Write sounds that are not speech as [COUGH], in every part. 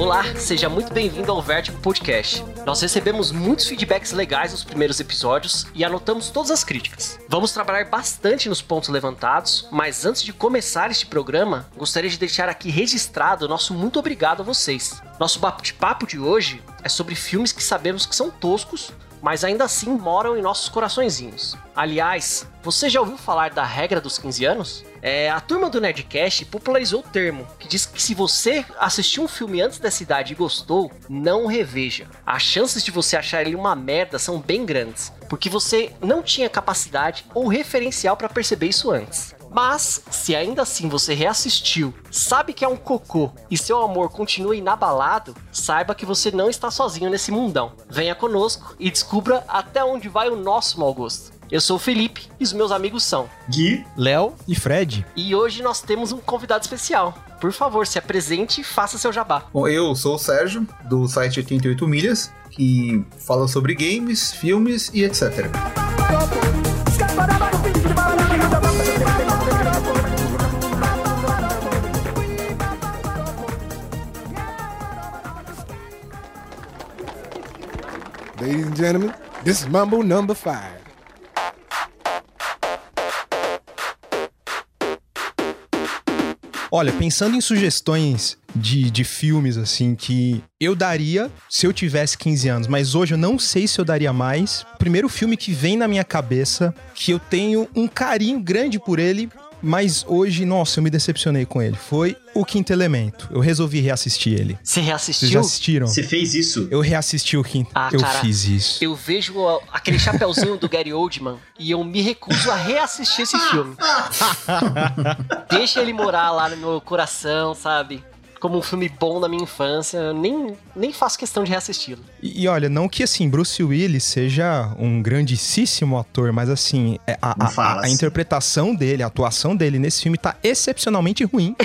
Olá, seja muito bem-vindo ao Vertigo Podcast. Nós recebemos muitos feedbacks legais nos primeiros episódios e anotamos todas as críticas. Vamos trabalhar bastante nos pontos levantados, mas antes de começar este programa, gostaria de deixar aqui registrado nosso muito obrigado a vocês. Nosso bate-papo de hoje é sobre filmes que sabemos que são toscos, mas ainda assim moram em nossos coraçõezinhos. Aliás, você já ouviu falar da regra dos 15 anos? É, a turma do Nerdcast popularizou o termo, que diz que se você assistiu um filme antes dessa idade e gostou, não reveja. As chances de você achar ele uma merda são bem grandes, porque você não tinha capacidade ou referencial para perceber isso antes. Mas, se ainda assim você reassistiu, sabe que é um cocô e seu amor continua inabalado, saiba que você não está sozinho nesse mundão. Venha conosco e descubra até onde vai o nosso mau gosto. Eu sou o Felipe e os meus amigos são Gui, Léo e Fred. E hoje nós temos um convidado especial. Por favor, se apresente e faça seu jabá. Bom, eu sou o Sérgio, do site 88 Milhas, que fala sobre games, filmes e etc. Ladies and gentlemen, this is Mumble number five. Olha, pensando em sugestões de, de filmes, assim, que eu daria se eu tivesse 15 anos, mas hoje eu não sei se eu daria mais. O primeiro filme que vem na minha cabeça, que eu tenho um carinho grande por ele, mas hoje, nossa, eu me decepcionei com ele. Foi O Quinto Elemento. Eu resolvi reassistir ele. Você reassistiu? Vocês já assistiram? Você fez isso? Eu reassisti o Quinto. Ah, eu cara, fiz isso. Eu vejo aquele chapeuzinho do Gary Oldman e eu me recuso a reassistir esse filme. [LAUGHS] Deixa ele morar lá no meu coração, sabe? Como um filme bom da minha infância, eu nem, nem faço questão de reassisti-lo. E, e olha, não que assim, Bruce Willis seja um grandíssimo ator, mas assim, é, a, a- a- a assim. interpretação dele, a atuação dele nesse filme tá excepcionalmente ruim. [LAUGHS]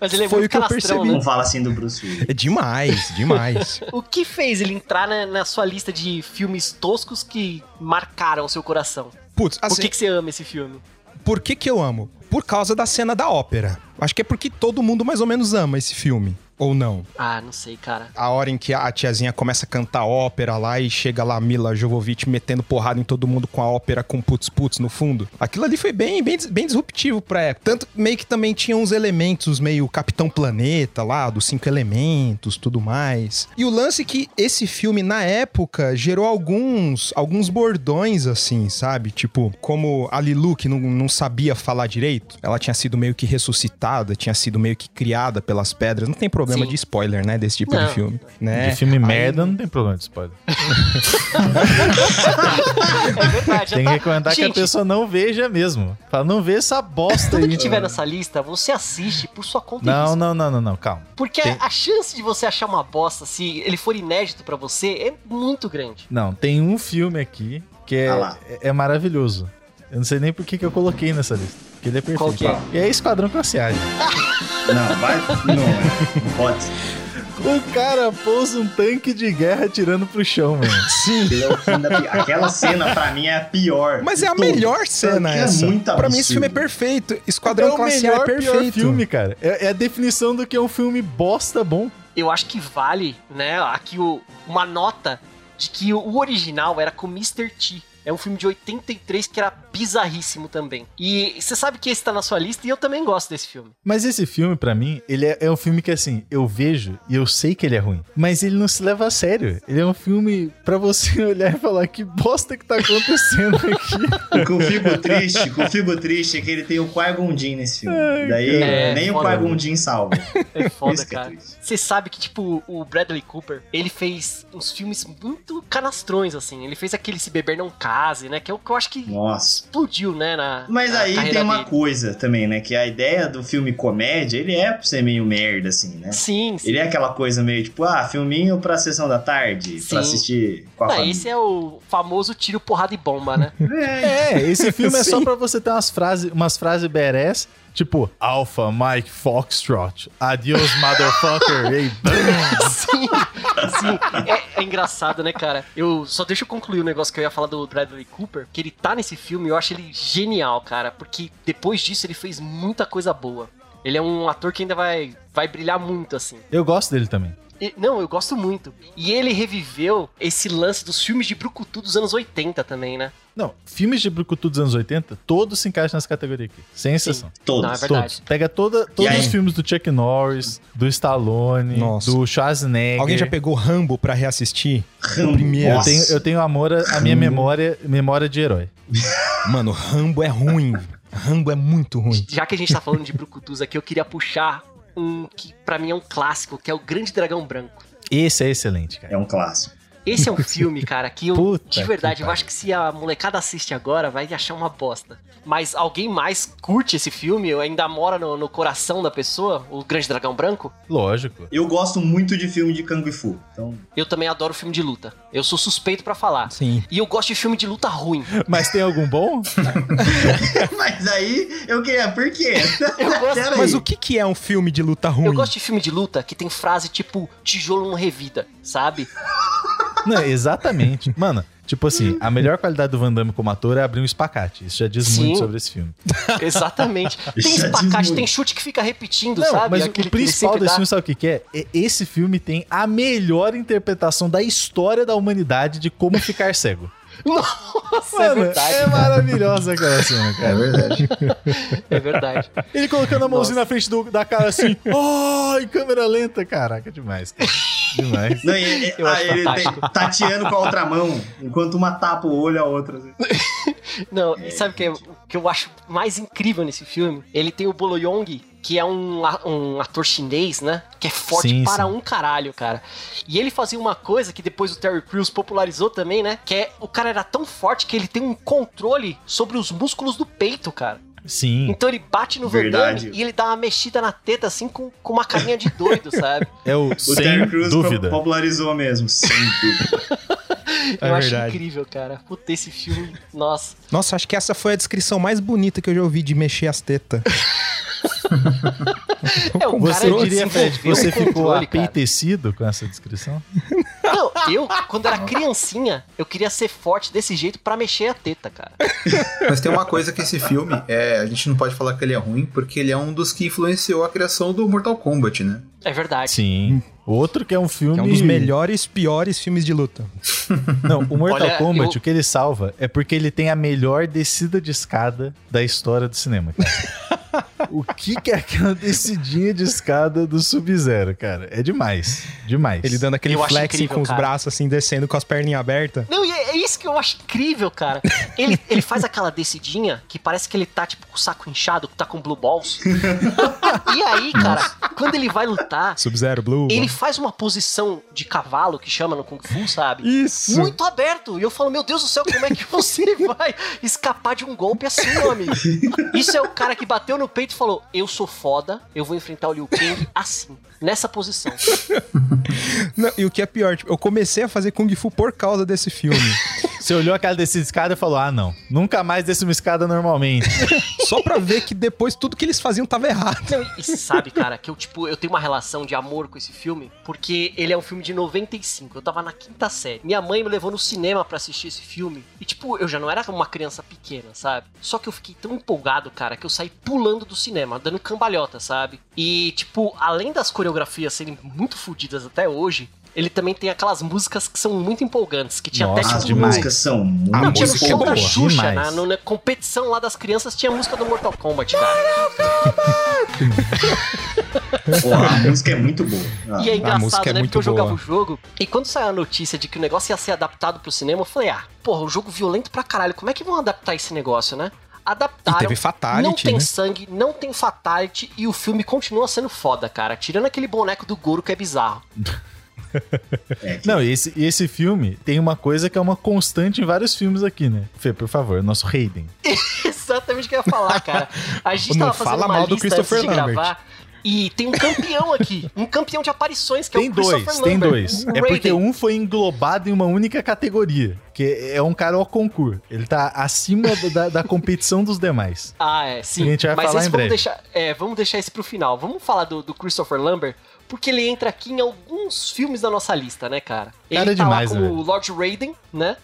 Mas ele é Foi muito o que eu percebi. né? Não fala assim do Bruce Willis. É demais, demais. [LAUGHS] O que fez ele entrar na, na sua lista de filmes toscos que marcaram o seu coração? Putz, Por assim, que, que você ama esse filme? por que que eu amo? Por causa da cena da ópera. Acho que é porque todo mundo mais ou menos ama esse filme. Ou não? Ah, não sei, cara. A hora em que a tiazinha começa a cantar ópera lá e chega lá a Mila Jovovich metendo porrada em todo mundo com a ópera com putz-putz no fundo. Aquilo ali foi bem, bem, bem disruptivo pra época. Tanto meio que também tinha uns elementos meio Capitão Planeta lá, dos cinco elementos, tudo mais. E o lance é que esse filme, na época, gerou alguns, alguns bordões, assim, sabe? Tipo, como a Lilu, que não, não sabia falar direito, ela tinha sido meio que ressuscitada, tinha sido meio que criada pelas pedras. Não tem problema Sim. de spoiler, né? Desse tipo Não. de filme. Né? De filme Aí- merda não tem problema de spoiler. [LAUGHS] É verdade, Tem tá... que recomendar que a pessoa não veja mesmo. Fala, não vê essa bosta Tudo aí. que tiver nessa lista, você assiste por sua conta Não, não, não, não, não, calma. Porque Tem- a chance de você achar uma bosta, se ele for inédito pra você, é muito grande. Não, tem um filme aqui que é, Ah é, é maravilhoso. Eu não sei nem por que, que eu coloquei nessa lista. Porque ele é perfeito. Qual que é? E é Esquadrão Classe A. [LAUGHS] Não, vai. Não, é. não pode. O cara pôs um tanque de guerra tirando pro chão, mano. Sim. É da Aquela cena, pra mim, é a pior. Mas é a todas. melhor cena Porque essa. É muito pra mim esse filme é perfeito. Esquadrão é o Classe A é melhor, pior perfeito. filme, cara. É, é a definição do que é um filme bosta bom. Eu acho que vale, né, aqui o- uma nota de que o original era com Mr. T. É um filme de 83 que era bizarríssimo também. E você sabe que esse tá na sua lista e eu também gosto desse filme. Mas esse filme, pra mim, ele é, é um filme que, assim, eu vejo e eu sei que ele é ruim. Mas ele não se leva a sério. Ele é um filme pra você [LAUGHS] olhar e falar que bosta que tá acontecendo aqui. [LAUGHS] O triste, o que eu fico triste é que ele tem o Qui-Gon Jinn nesse filme. Daí cara. nem É, o foda. Qui-Gon Jinn salva. É foda, Isso que é cara. triste. Você sabe que, tipo, o Bradley Cooper, ele fez uns filmes muito canastrões, assim. Ele fez aquele Se Beber Não Case, né? Que é o que eu acho que Nossa. explodiu, né? Na, Mas na aí tem uma dele. coisa também, né? Que a ideia do filme comédia, ele é pra ser meio merda, assim, né? Sim, sim. Ele é aquela coisa meio tipo, ah, filminho pra sessão da tarde, Sim. pra assistir com a Ah, família. esse é o famoso tiro, porrada e bomba, né? É. [LAUGHS] É, esse filme é [LAUGHS] só pra você ter umas frases, umas frases badass Tipo, Alpha Mike Foxtrot. Adios, motherfucker. [LAUGHS] Ei, bam. Sim, sim. É, é engraçado, né, cara? Eu só deixa eu concluir o negócio que eu ia falar do Bradley Cooper, que ele tá nesse filme, eu acho ele genial, cara, porque depois disso ele fez muita coisa boa. Ele é um ator que ainda vai, vai brilhar muito, assim. Eu gosto dele também. E- não, eu gosto muito. E ele reviveu esse lance dos filmes de Brucutu dos anos 80 também, né? Não, filmes de Brucutu dos anos 80, todos se encaixam nessa categoria aqui. Sem exceção. Todos. Não, é verdade. Todos. Pega toda, todos os filmes do Chuck Norris, do Stallone, Nossa. do Schwarzenegger. Alguém já pegou Rambo pra reassistir? Rambo. primeiro. Eu tenho, eu tenho amor a, a minha memória, memória de herói. [LAUGHS] Mano, Rambo é ruim. Rambo é muito ruim. Já que a gente tá falando de Brucutus aqui, eu queria puxar um que pra mim é um clássico, que é o Grande Dragão Branco. Esse é excelente, cara. É um clássico. Esse é um filme, cara, que eu, Puta de que verdade, eu acho que se a molecada assiste agora, vai achar uma bosta. Mas alguém mais curte esse filme, ou ainda mora no, no coração da pessoa, o Grande Dragão Branco? Lógico. Eu gosto muito de filme de Kung Fu. Então, Eu também adoro filme de luta. Eu sou suspeito pra falar. Sim. E eu gosto de filme de luta ruim. [LAUGHS] Mas tem algum bom? [LAUGHS] mas aí eu queria. Por quê? [LAUGHS] Eu gosto- Mas o que, que é um filme de luta ruim? Eu gosto de filme de luta que tem frase tipo tijolo não revida, sabe? Não, exatamente. Mano, tipo assim, a melhor qualidade do Van Damme como ator é abrir um espacate. Isso já diz Sim. muito sobre esse filme. [LAUGHS] Exatamente. Tem espacate, tem chute que fica repetindo, Não, sabe? mas Aquele o principal desse dá. filme, sabe o que, que é? É- Esse filme tem a melhor interpretação da história da humanidade de como ficar cego. [LAUGHS] Nossa, é Mano, verdade. é maravilhosa aquela cena, É cara. verdade. [LAUGHS] É verdade. Ele colocando a mãozinha na frente do- da cara assim, oh, em câmera lenta, caraca, demais, cara. Demais. Não, e- e- Eu ah, ele fantástico. tem, tateando com a outra mão, enquanto uma tapa o olho, a outra. assim. Não, e sabe o que, é- que eu acho mais incrível nesse filme? Ele tem o Bolo Yong, que é um, um ator chinês, né? Que é forte Sim, para sim. um caralho, cara. E ele fazia uma coisa que depois o Terry Crews popularizou também, né? Que é o cara era tão forte que ele tem um controle sobre os músculos do peito, cara. Sim, Então ele bate no Van Verdade. Damme e ele dá uma mexida na teta assim com, com uma carinha de doido, [LAUGHS] sabe? é o O sem Terry Crews dúvida. po- popularizou mesmo, sem [LAUGHS] dúvida. É eu acho verdade. incrível, cara. Puta, esse filme, nossa. Nossa, acho que essa foi a descrição mais bonita que eu já ouvi de mexer as tetas. [LAUGHS] É, o Você cara diria, Fred, você ficou apeitecido com essa descrição? Não, eu, quando era criancinha, eu queria ser forte desse jeito pra mexer a teta, cara. Mas tem uma coisa que esse filme, é, a gente não pode falar que ele é ruim, porque ele é um dos que influenciou a criação do Mortal Kombat, né? É verdade. Sim. Outro que é um filme. Que é um dos melhores, piores filmes de luta. [LAUGHS] Não, o Mortal Olha, Kombat, eu- o que ele salva é porque ele tem a melhor descida de escada da história do cinema, cara. [LAUGHS] [LAUGHS] o que, que é aquela descidinha de escada do Sub-Zero, cara? É demais. Demais. Ele dando aquele Eu flexing incrível, com os cara. braços assim, descendo com as perninhas abertas. Não, e é é isso que eu acho incrível, cara. Ele, ele faz aquela descidinha que parece que ele tá, tipo, com o saco inchado, que tá com blue balls. e aí, cara, quando ele vai lutar, Sub-Zero, Blue. ele faz uma posição de cavalo, que chama no Kung Fu, sabe? Isso! Muito aberto. E eu falo, meu Deus do céu, como é que você [LAUGHS] vai escapar de um golpe assim, meu amigo? Isso é o cara que bateu no peito e falou: Eu sou foda, eu vou enfrentar o Liu Kang [LAUGHS] assim, nessa posição. Não, e o que é pior, tipo, eu comecei a fazer Kung Fu por causa desse filme. [LAUGHS] Você olhou aquela descida de escada e falou: Ah, não. Nunca mais desce uma escada normalmente. [LAUGHS] Só pra ver que depois tudo que eles faziam tava errado. Não, e sabe, cara, que eu, tipo, eu tenho uma relação de amor com esse filme, porque ele é um filme de 95. Eu tava na quinta série. Minha mãe me levou no cinema pra assistir esse filme. E, tipo, eu já não era uma criança pequena, sabe? Só que eu fiquei tão empolgado, cara, que eu saí pulando do cinema, dando cambalhota, sabe? E, tipo, além das coreografias serem muito fodidas até hoje. Ele também tem aquelas músicas que são muito empolgantes, que tinha Nossa, até As tipo demais. músicas são muito não, tinha no música é show da boa, Xuxa, na, no- na competição lá das crianças, tinha a música do Mortal Kombat, cara. [LAUGHS] Pô, a música é muito boa. Ah, E é engraçado, é né? muito Porque eu jogava boa. o jogo, e quando saiu a notícia de que o negócio ia ser adaptado pro cinema, eu falei, ah, porra, o jogo violento pra caralho, como é que vão adaptar esse negócio, né? Adaptaram. E teve fatality, Não tem né? sangue, não tem fatality, e o filme continua sendo foda, cara. Tirando aquele boneco do Goro que é bizarro. [LAUGHS] é que- Não, e esse, esse filme tem uma coisa que é uma constante em vários filmes aqui, né? Fê, por favor, nosso Hayden. [LAUGHS] Exatamente o que eu ia falar, cara. A gente Não tava fazendo fala uma mal do Christopher Lambert. gravar. E tem um campeão aqui, um campeão de aparições, que Tem é o dois, Christopher tem Lambert, dois. o É porque um foi englobado em uma única categoria, que é um cara ao concurso. Ele tá acima da, da competição dos demais. Ah, é, sim. A gente vai Mas falar em vamos breve. deixar, é, vamos deixar esse pro final. Vamos falar do, do Christopher Lambert, porque ele entra aqui em alguns filmes da nossa lista, né, cara? Ele Cara tá demais, lá né, como o Lord Raiden, né?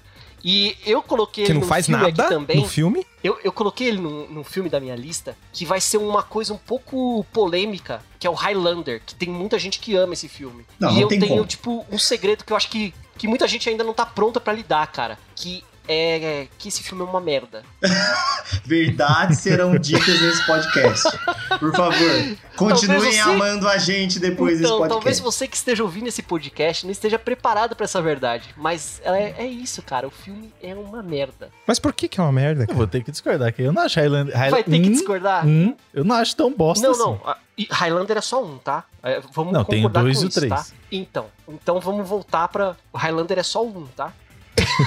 E eu coloquei Que ele não faz filme nada aqui também. no filme. Eu, eu coloquei ele num, num filme da minha lista que vai ser uma coisa um pouco polêmica, que é o Highlander, que tem muita gente que ama esse filme. Não, e não eu tem tenho, como. tipo, um segredo que eu acho que, que muita gente ainda não tá pronta pra lidar, cara. Que é que esse filme é uma merda. [LAUGHS] Verdades serão ditas nesse podcast. Por favor, continuem Talvez você- amando a gente depois então, desse talvez podcast. você que esteja ouvindo esse podcast não esteja preparado pra essa verdade. Mas é, é isso, cara. O filme é uma merda. Mas por que que é uma merda? Eu vou ter que discordar aqui. Eu não acho Highlander. Vai Highlander ter que um, discordar? um, eu não acho tão bosta Não, assim. não. e Highlander é só um, tá? É, vamos Não, tem o concordar dois com e o isso, três. tá? Então, então vamos voltar pra. O Highlander é só um, tá?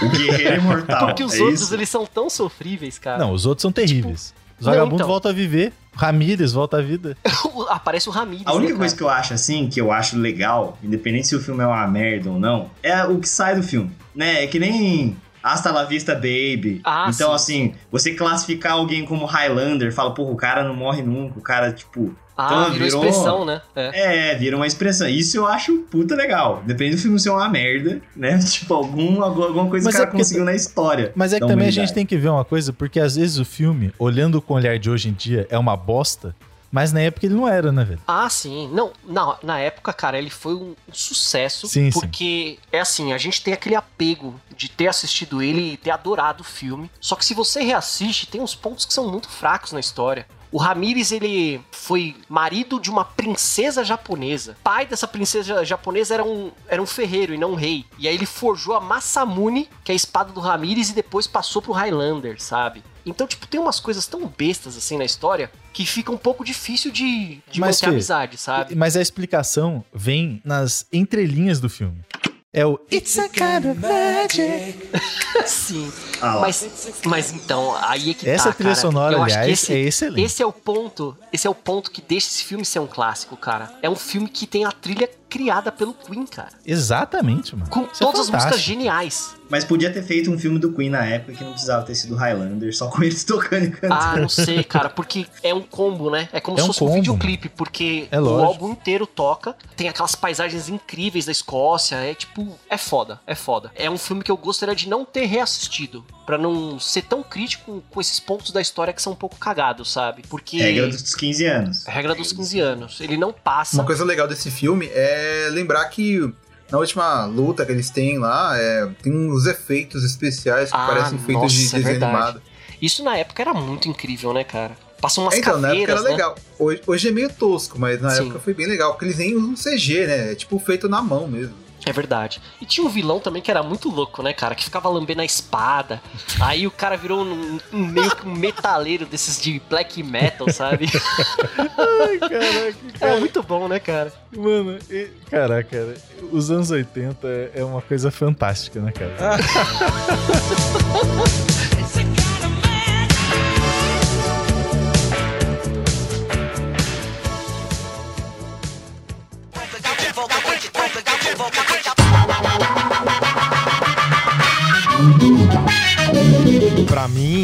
O Guerreiro Imortal. Porque os é outros, isso? eles são tão sofríveis, cara. Não, os outros são terríveis. Os não, vagabundos então. voltam a viver. Ramírez volta à vida. [LAUGHS] Aparece o Ramirez. A única né, coisa que eu acho assim, que eu acho legal, independente se o filme é uma merda ou não, é o que sai do filme. Né? É que nem Hasta la vista, baby. Ah, então, sim, assim, você classificar alguém como Highlander, fala, porra, o cara não morre nunca, o cara, tipo. Ah, então, virou, virou- expressão, né? É. É, vira uma expressão. Isso eu acho puta legal. Depende do filme ser uma merda, né? [LAUGHS] Tipo, algum, alguma coisa Mas que o é cara porque- conseguiu na história. Mas é que também a gente tem que ver uma coisa, porque às vezes o filme, olhando com o olhar de hoje em dia, é uma bosta, mas na época ele não era, né, velho? Ah, sim. Não, na, na época, cara, ele foi um, um sucesso. Sim, sim. porque é assim, a gente tem aquele apego de ter assistido ele e ter adorado o filme. Só que se você reassiste, tem uns pontos que são muito fracos na história. O Ramires, ele foi marido de uma princesa japonesa. Pai dessa princesa japonesa era um, era um ferreiro e não um rei. E aí ele forjou a Masamune, que é a espada do Ramires, e depois passou pro Highlander, sabe? Então, tipo, tem umas coisas tão bestas assim na história que fica um pouco difícil de, de Mas, manter Fê, amizade, sabe? Mas a explicação vem nas entrelinhas do filme. É o It's a kind of magic. [LAUGHS] Sim. Ah. Mas, mas então, aí é que Essa tá, trilha cara. sonora, Eu aliás, esse, é excelente. Esse é o ponto, esse é o ponto que deixa esse filme ser um clássico, cara. É um filme que tem a trilha criada pelo Queen, cara. Exatamente, mano. Com Isso é todas as músicas geniais. Mas podia ter feito um filme do Queen na época que não precisava ter sido Highlander, só com eles [LAUGHS] tocando e cantando. Ah, não sei, cara, porque é um combo, né? É como É se um fosse um combo, videoclipe, porque É o álbum inteiro toca, tem aquelas paisagens incríveis da Escócia, é tipo, é foda, é foda. É um filme que eu gostaria de não ter reassistido, pra não ser tão crítico com esses pontos da história que são um pouco cagados, sabe? Porque Regra dos 15 anos. a regra dos 15 anos, ele não passa. Uma coisa legal desse filme é lembrar que na última luta que eles têm lá, é, tem uns efeitos especiais que Ah, parecem feitos de nossa, é desenho verdade. animado. Isso na época era muito incrível, né, cara? Passam umas então, na época caveiras, era né? legal. Hoje, hoje é meio tosco, mas na Sim. época foi bem legal, porque eles nem usam CG, né? É tipo feito na mão mesmo. É verdade. E tinha um vilão também que era muito louco, né, cara? Que ficava lambendo a espada. Aí o cara virou um, um meio que um metaleiro desses de black metal, sabe? [LAUGHS] Caraca, É muito bom, né, cara? Mano, e- caraca, cara, os anos 80 é- é uma coisa fantástica, né, cara? [LAUGHS]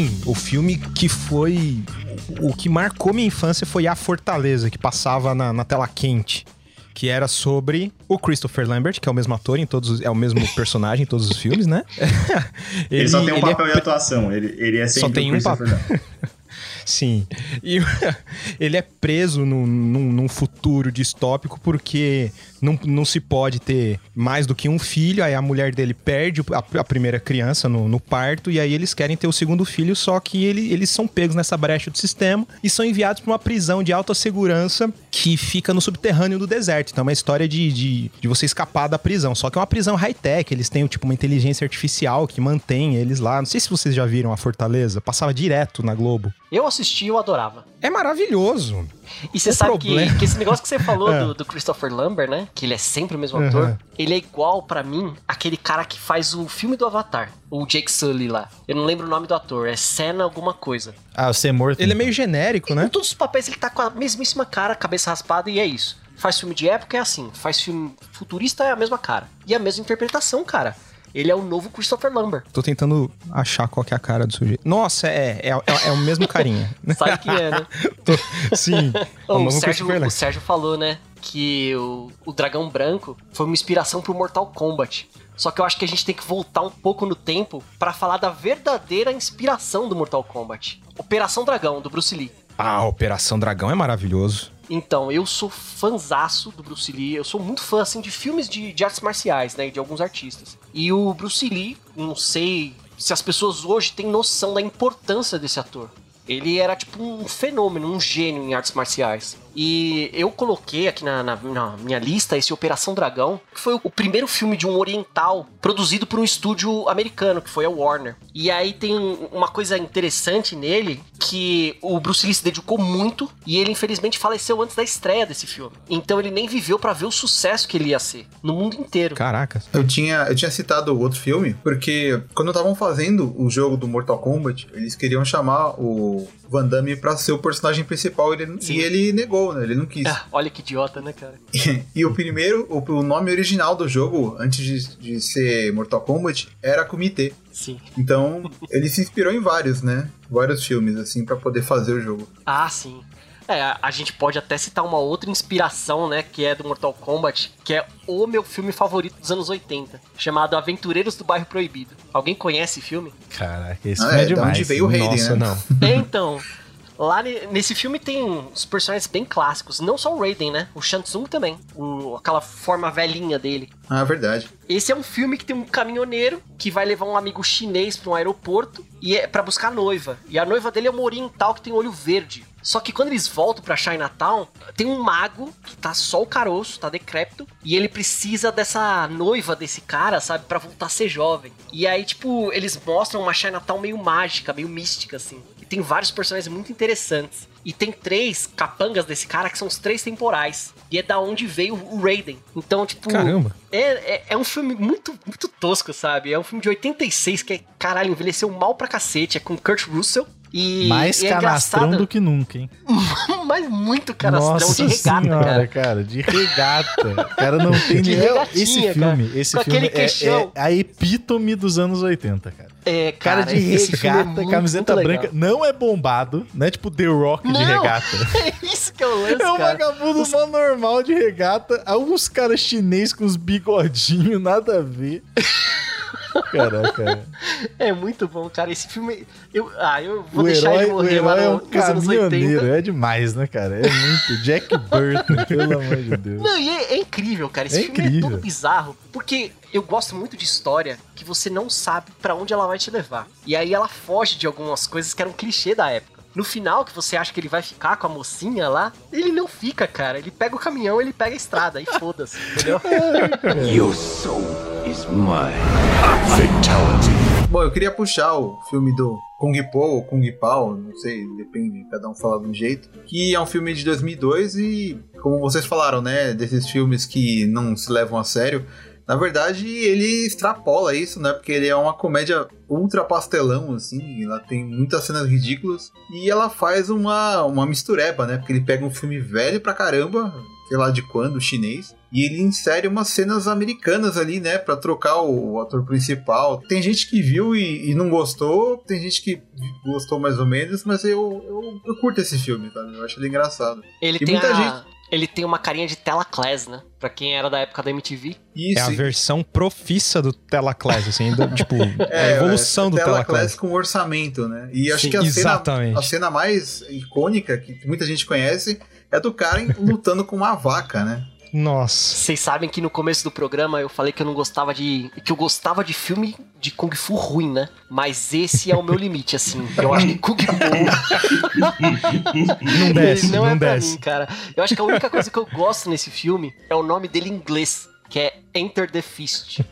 mim, o filme que foi. O que marcou minha infância foi A Fortaleza, que passava na, na tela quente. Que era sobre o Christopher Lambert, que é o mesmo ator em todos os, É o mesmo personagem em todos os filmes, né? [LAUGHS] Ele, só tem um ele é papel de atuação, ele, ele é sempre Só tem o um Nolan. [LAUGHS] Sim. E [LAUGHS] ele é preso num, num- num futuro distópico porque não, não se pode ter mais do que um filho. Aí a mulher dele perde a, a primeira criança no, no parto e aí eles querem ter o segundo filho, só que ele- eles são pegos nessa brecha do sistema e são enviados para uma prisão de alta segurança que fica no subterrâneo do deserto. Então é uma história de, de, de você escapar da prisão. Só que é uma prisão high-tech, eles têm tipo uma inteligência artificial que mantém eles lá. Não sei se vocês já viram a Fortaleza, passava direto na Globo. Eu assisti e eu adorava. É maravilhoso. E você O sabe problema- que, que esse negócio que você falou [LAUGHS] É. do, do Christopher Lambert, né? Que ele é sempre o mesmo Uhum. ator. Ele é igual pra mim aquele cara que faz o filme do Avatar. O Jake Sully lá. Eu não lembro o nome do ator. É Senna alguma coisa. Ah, o Ser Morto. Ele é meio genérico, Em né? todos os papéis ele tá com a mesmíssima cara, cabeça raspada e é isso. Faz filme de época é assim. Faz filme futurista é a mesma cara. E a mesma interpretação, cara. Ele é o novo Christopher Lambert. Tô tentando achar qual que é a cara do sujeito. Nossa, é, é, é, é o mesmo carinha. [LAUGHS] Sabe que é, né? [LAUGHS] Tô- Sim. [LAUGHS] é o Sérgio, o. Sérgio falou, né, que o, o Dragão Branco foi uma inspiração pro Mortal Kombat. Só que eu acho que a gente tem que voltar um pouco no tempo pra falar da verdadeira inspiração do Mortal Kombat. Operação Dragão, do Bruce Lee. Ah, Operação Dragão é maravilhoso. Então, eu sou fanzaço do Bruce Lee, eu sou muito fã, assim, de filmes de, de artes marciais, né, de alguns artistas. E o Bruce Lee, não sei se as pessoas hoje têm noção da importância desse ator. Ele era tipo um fenômeno, um gênio em artes marciais. E eu coloquei aqui na, na- na minha lista esse Operação Dragão, que foi o primeiro filme de um oriental produzido por um estúdio americano, que foi a Warner. E aí tem uma coisa interessante nele, que o Bruce Lee se dedicou muito e ele infelizmente faleceu antes da estreia desse filme. Então ele nem viveu pra ver o sucesso que ele ia ser no mundo inteiro. Caraca. Eu tinha, eu tinha citado outro filme, porque quando estavam fazendo o jogo do Mortal Kombat, eles queriam chamar o Van Damme pra ser o personagem principal ele, e ele negou, né? Ele não quis. Ah, olha que idiota, né, cara? [LAUGHS] E o primeiro, o, o nome original do jogo, antes de, de ser Mortal Kombat, era Comitê. Sim. Então, ele se inspirou em vários, né? Vários filmes, assim, pra poder fazer o jogo. Ah, sim. É, a- gente pode até citar uma outra inspiração, né, que é do Mortal Kombat, que é o meu filme favorito dos anos 80, chamado Aventureiros do Bairro Proibido. Alguém conhece esse filme? Caraca, esse Ah, filme é, é, demais. onde veio o Nossa, né? não. É, então, [LAUGHS] lá ne- nesse filme tem uns personagens bem clássicos, não só o Raiden, né? O Shang Tsung também, o- aquela forma velhinha dele. Ah, verdade. Esse é um filme que tem um caminhoneiro que vai levar um amigo chinês para um aeroporto e é para buscar a noiva. E a noiva dele é uma oriental que tem olho verde. Só que quando eles voltam pra Chinatown, tem um mago que tá só o caroço, tá decrépito, e ele precisa dessa noiva desse cara, sabe, Pra voltar a ser jovem. E aí, tipo, eles mostram uma Chinatown meio mágica, meio mística, assim. E tem vários personagens muito interessantes. E tem três capangas desse cara que são os três temporais. E é da onde veio o Raiden. Então, tipo. Caramba. É, é, é um filme muito, muito tosco, sabe? É um filme de 86 que, é, caralho, envelheceu mal pra cacete. É com Kurt Russell. E, Mais e é canastrão engraçado, do que nunca, hein? [LAUGHS] mas muito canastrão Nossa de regata, senhora, cara. De regata. O cara não tem De regatinha, Esse cara. filme, esse Com filme é, é a epítome dos anos 80, cara. É, Cara, cara, de filme é regata, muito, camiseta muito legal. branca. Não é bombado, não é tipo The Rock de Não. regata. [LAUGHS] É isso que é o lance, É um cara. vagabundo mó normal de regata. Alguns caras chinês com os bigodinhos, nada a ver. [LAUGHS] Caraca, cara. É muito bom, cara. Esse filme. Eu, ah, eu vou O deixar herói, ele morrer lá é no, um anos 80. caminhoneiro, é demais, né, cara? É muito. Jack Burton, [LAUGHS] pelo amor de Deus. Não, e é, é incrível, cara. Esse É filme é incrível. todo bizarro. Porque eu gosto muito de história que você não sabe pra onde ela vai te levar. E aí ela foge de algumas coisas que eram clichê da época. No final, que você acha que ele vai ficar com a mocinha lá, ele não fica, cara. Ele pega o caminhão, ele pega a estrada e foda-se, entendeu? [LAUGHS] Your soul is mine. Fatality. Bom, eu queria puxar o filme do Kung Po ou Kung Pao, não sei, depende, cada um fala de um jeito, que é um filme de 2002 e, como vocês falaram, né, desses filmes que não se levam a sério, na verdade ele extrapola isso, né, porque ele é uma comédia ultra pastelão, assim, ela tem muitas cenas ridículas e ela faz uma, uma mistureba, né, porque ele pega um filme velho pra caramba, sei lá de quando, chinês, e ele insere umas cenas americanas ali, né, Pra trocar o, o ator principal. Tem gente que viu e, e não gostou, tem gente que gostou mais ou menos, mas eu, eu, eu curto esse filme, tá? Eu acho ele engraçado. Ele E tem muita a... gente- Ele tem uma carinha de tela class, né? Pra quem era da época da MTV. Isso, É a versão profissa do Telaclass, assim, do- [LAUGHS] tipo, é, a é, evolução do tela Telaclass. class com orçamento, né? E acho Sim, que a cena, exatamente. a cena mais icônica, que muita gente conhece, é do cara lutando com uma vaca, né? Nossa. Vocês sabem que no começo do programa eu falei que eu não gostava de. que eu gostava de filme de Kung Fu ruim, né? Mas esse é o meu limite, assim. Eu acho que Kung Fu. [LAUGHS] Não desce, ele não, não, é pra desce. mim, cara. Eu acho que a única coisa que eu gosto nesse filme é o nome dele em inglês. Que é Enter the Fist. [LAUGHS]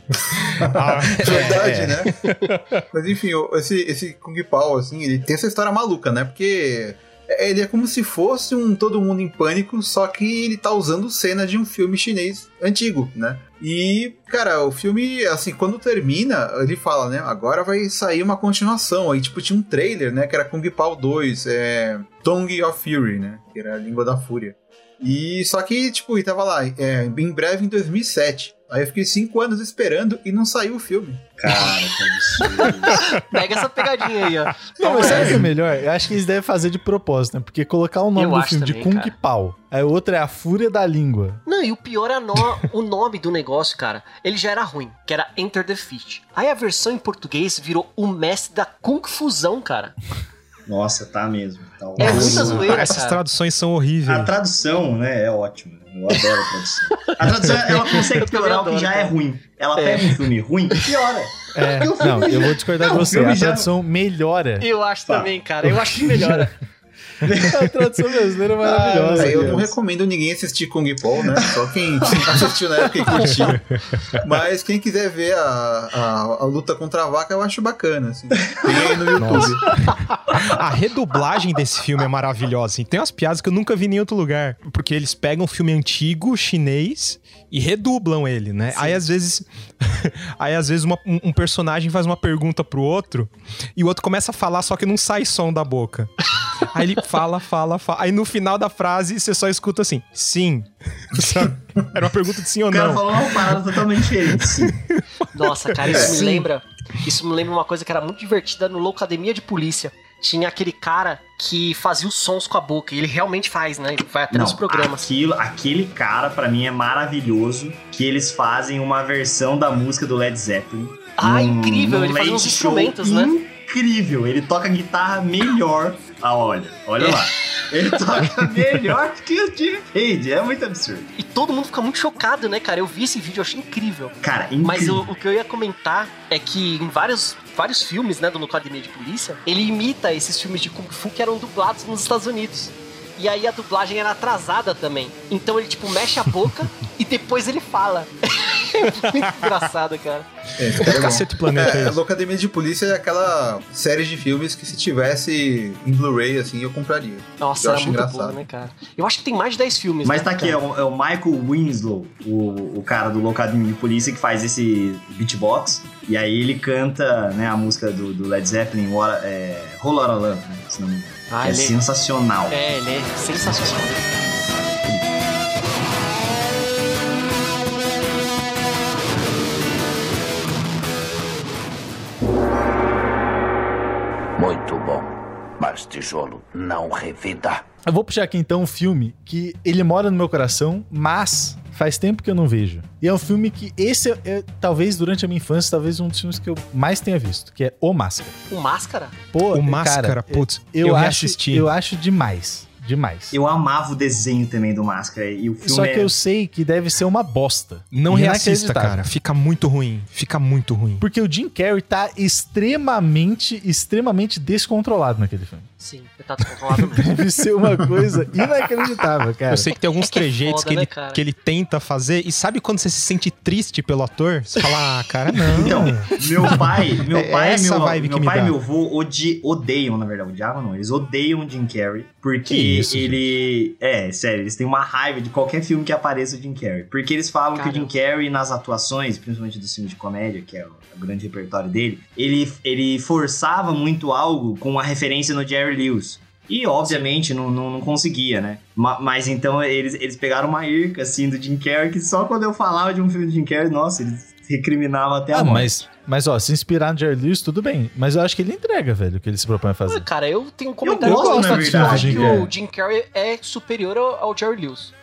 Ah, Verdade, é. né? [LAUGHS] Mas enfim, esse, esse Kung Pao, assim, ele tem essa história maluca, né? Porque ele é como se fosse um Todo Mundo em Pânico, só que ele tá usando cena de um filme chinês antigo, né? E, cara, o filme, assim, quando termina, ele fala, né? Agora vai sair uma continuação. Aí, tipo, tinha um trailer, né? Que era Kung Pao 2, é... Tongue of Fury, né? Que era a língua da fúria. E só que, tipo, e tava lá, é, em breve em 2007. Aí eu fiquei cinco anos esperando e não saiu o filme. Cara, que absurdo. [LAUGHS] Pega essa pegadinha aí, ó. Não, mas sabe o que é melhor? Eu acho que eles devem fazer de propósito, né? Porque colocar o nome Eu do filme de também, Kung cara. Pao, aí o outro é A Fúria da Língua. Não, e o pior é no- o nome do negócio, cara. Ele já era ruim, que era Enter the Fist. Aí a versão em português virou o mestre da Kung Fusão, cara. Nossa, tá mesmo. Tá É muita zoeira, Essas cara. traduções são horríveis. A tradução, né, é ótima. Eu adoro a tradução. A tradução, ela consegue piorar o que já é ruim. Ela É. pega um filme ruim e piora. É, não, eu vou discordar Não, de você. A já- tradução melhora. Eu acho Tá. também, cara. Eu acho que melhora. [LAUGHS] [LAUGHS] A tradução brasileira é maravilhosa. Ah, eu não Deus. recomendo ninguém assistir Kung Paul, né? Só [LAUGHS] quem assistiu na época e curtiu. Mas quem quiser ver a, a, a luta contra a vaca, eu acho bacana. Assim. Tem aí no YouTube. A redublagem desse filme é maravilhosa. Assim. Tem umas piadas que eu nunca vi em nenhum outro lugar. Porque eles pegam um filme antigo, chinês, e redublam ele, né? Aí às vezes. [LAUGHS] aí às vezes uma- um, um personagem faz uma pergunta pro outro e o outro começa a falar, só que não sai som da boca. Aí ele fala, fala, fala. Aí no final da frase você só escuta assim, sim. [LAUGHS] Era uma pergunta de sim ou O cara não. falou uma parada totalmente. Sim. Nossa, cara, isso me Sim. lembra. Isso me lembra uma coisa que era muito divertida no Loucademia de Polícia. Tinha aquele cara que fazia os sons com a boca. E ele realmente faz, né? Ele vai até nos programas. Aquilo, aquele cara, pra mim, é maravilhoso. Que eles fazem uma versão da música do Led Zeppelin. Ah, num- incrível, num ele faz uns show instrumentos, né? Incrível, ele toca guitarra melhor. Ah, olha, olha lá. [LAUGHS] Ele toca melhor que o Jimmy Page. É muito absurdo. E todo mundo fica muito chocado, né, cara? Eu vi esse vídeo, eu achei incrível. Cara, incrível. Mas o, o que eu ia comentar é que em vários, vários filmes, né, do Loucademia de Polícia, ele imita esses filmes de Kung Fu que eram dublados nos Estados Unidos. E aí a dublagem era atrasada também. Então ele, tipo, mexe a boca [LAUGHS] e depois ele fala. [LAUGHS] É muito engraçado, cara. É, cara é. Cacete Planeta É, é a isso. Loucademia de Polícia é aquela série de filmes que se tivesse em Blu-ray, assim, eu compraria. Nossa, Eu era acho muito engraçado. bom, né, cara? Eu acho que tem mais de 10 filmes, Mas né? tá aqui, é o, é o Michael Winslow, o, o cara do Locademia de Polícia, que faz esse beatbox. E aí ele canta né, a música do, do Led Zeppelin, What, é, Whole Lotta Love, né, se não me engano. Ah, que é ele- sensacional. É, ele é sensacional. Muito bom. Mas tijolo não revida. Eu vou puxar aqui então um filme que ele mora no meu coração, mas faz tempo que eu não vejo. E é um filme que esse é, é, talvez durante a minha infância, talvez um dos filmes que eu mais tenha visto, que é O Máscara. O Máscara? Pô, O Máscara, cara, putz, eu, eu acho, eu acho demais, demais. Eu amava o desenho também do Máscara. E o filme Só que é... eu sei que deve ser uma bosta. Não reassista, cara. Fica muito ruim. Fica muito ruim. Porque o Jim Carrey tá extremamente, extremamente descontrolado naquele filme. Sim, ele tá descontrolado mesmo. Deve ser uma coisa inacreditável, cara. Eu sei que tem alguns É que é trejeitos foda, que, né, ele, cara? que ele tenta fazer. E sabe quando você se sente triste pelo ator? Você fala, ah, cara, não. Então, meu pai, [LAUGHS] meu É pai, essa meu, vibe meu que me pai e meu avô odi, odeiam, na verdade, odiavam não, eles odeiam o Jim Carrey, porque Que isso, ele, é, sério, eles têm uma raiva de qualquer filme que apareça o Jim Carrey, porque eles falam que o Jim Caramba. Carrey nas atuações, principalmente dos filmes de comédia, que é o, o grande repertório dele, ele, ele forçava muito algo com a referência no Jerry Lewis. E, obviamente, não, não, não conseguia, né? Ma- Mas, então, eles, eles pegaram uma irca, assim, do Jim Carrey, que só quando eu falava de um filme de Jim Carrey, nossa, eles recriminavam até a Ah, morte. mas, mas ó, se inspirar no Jerry Lewis, tudo bem. Mas eu acho que ele entrega, velho, o que ele se propõe a Ah, fazer. cara, eu tenho um comentário. Eu gosto, gosto disso. verdade, Eu acho que o Jim Carrey é superior ao, ao Jerry Lewis.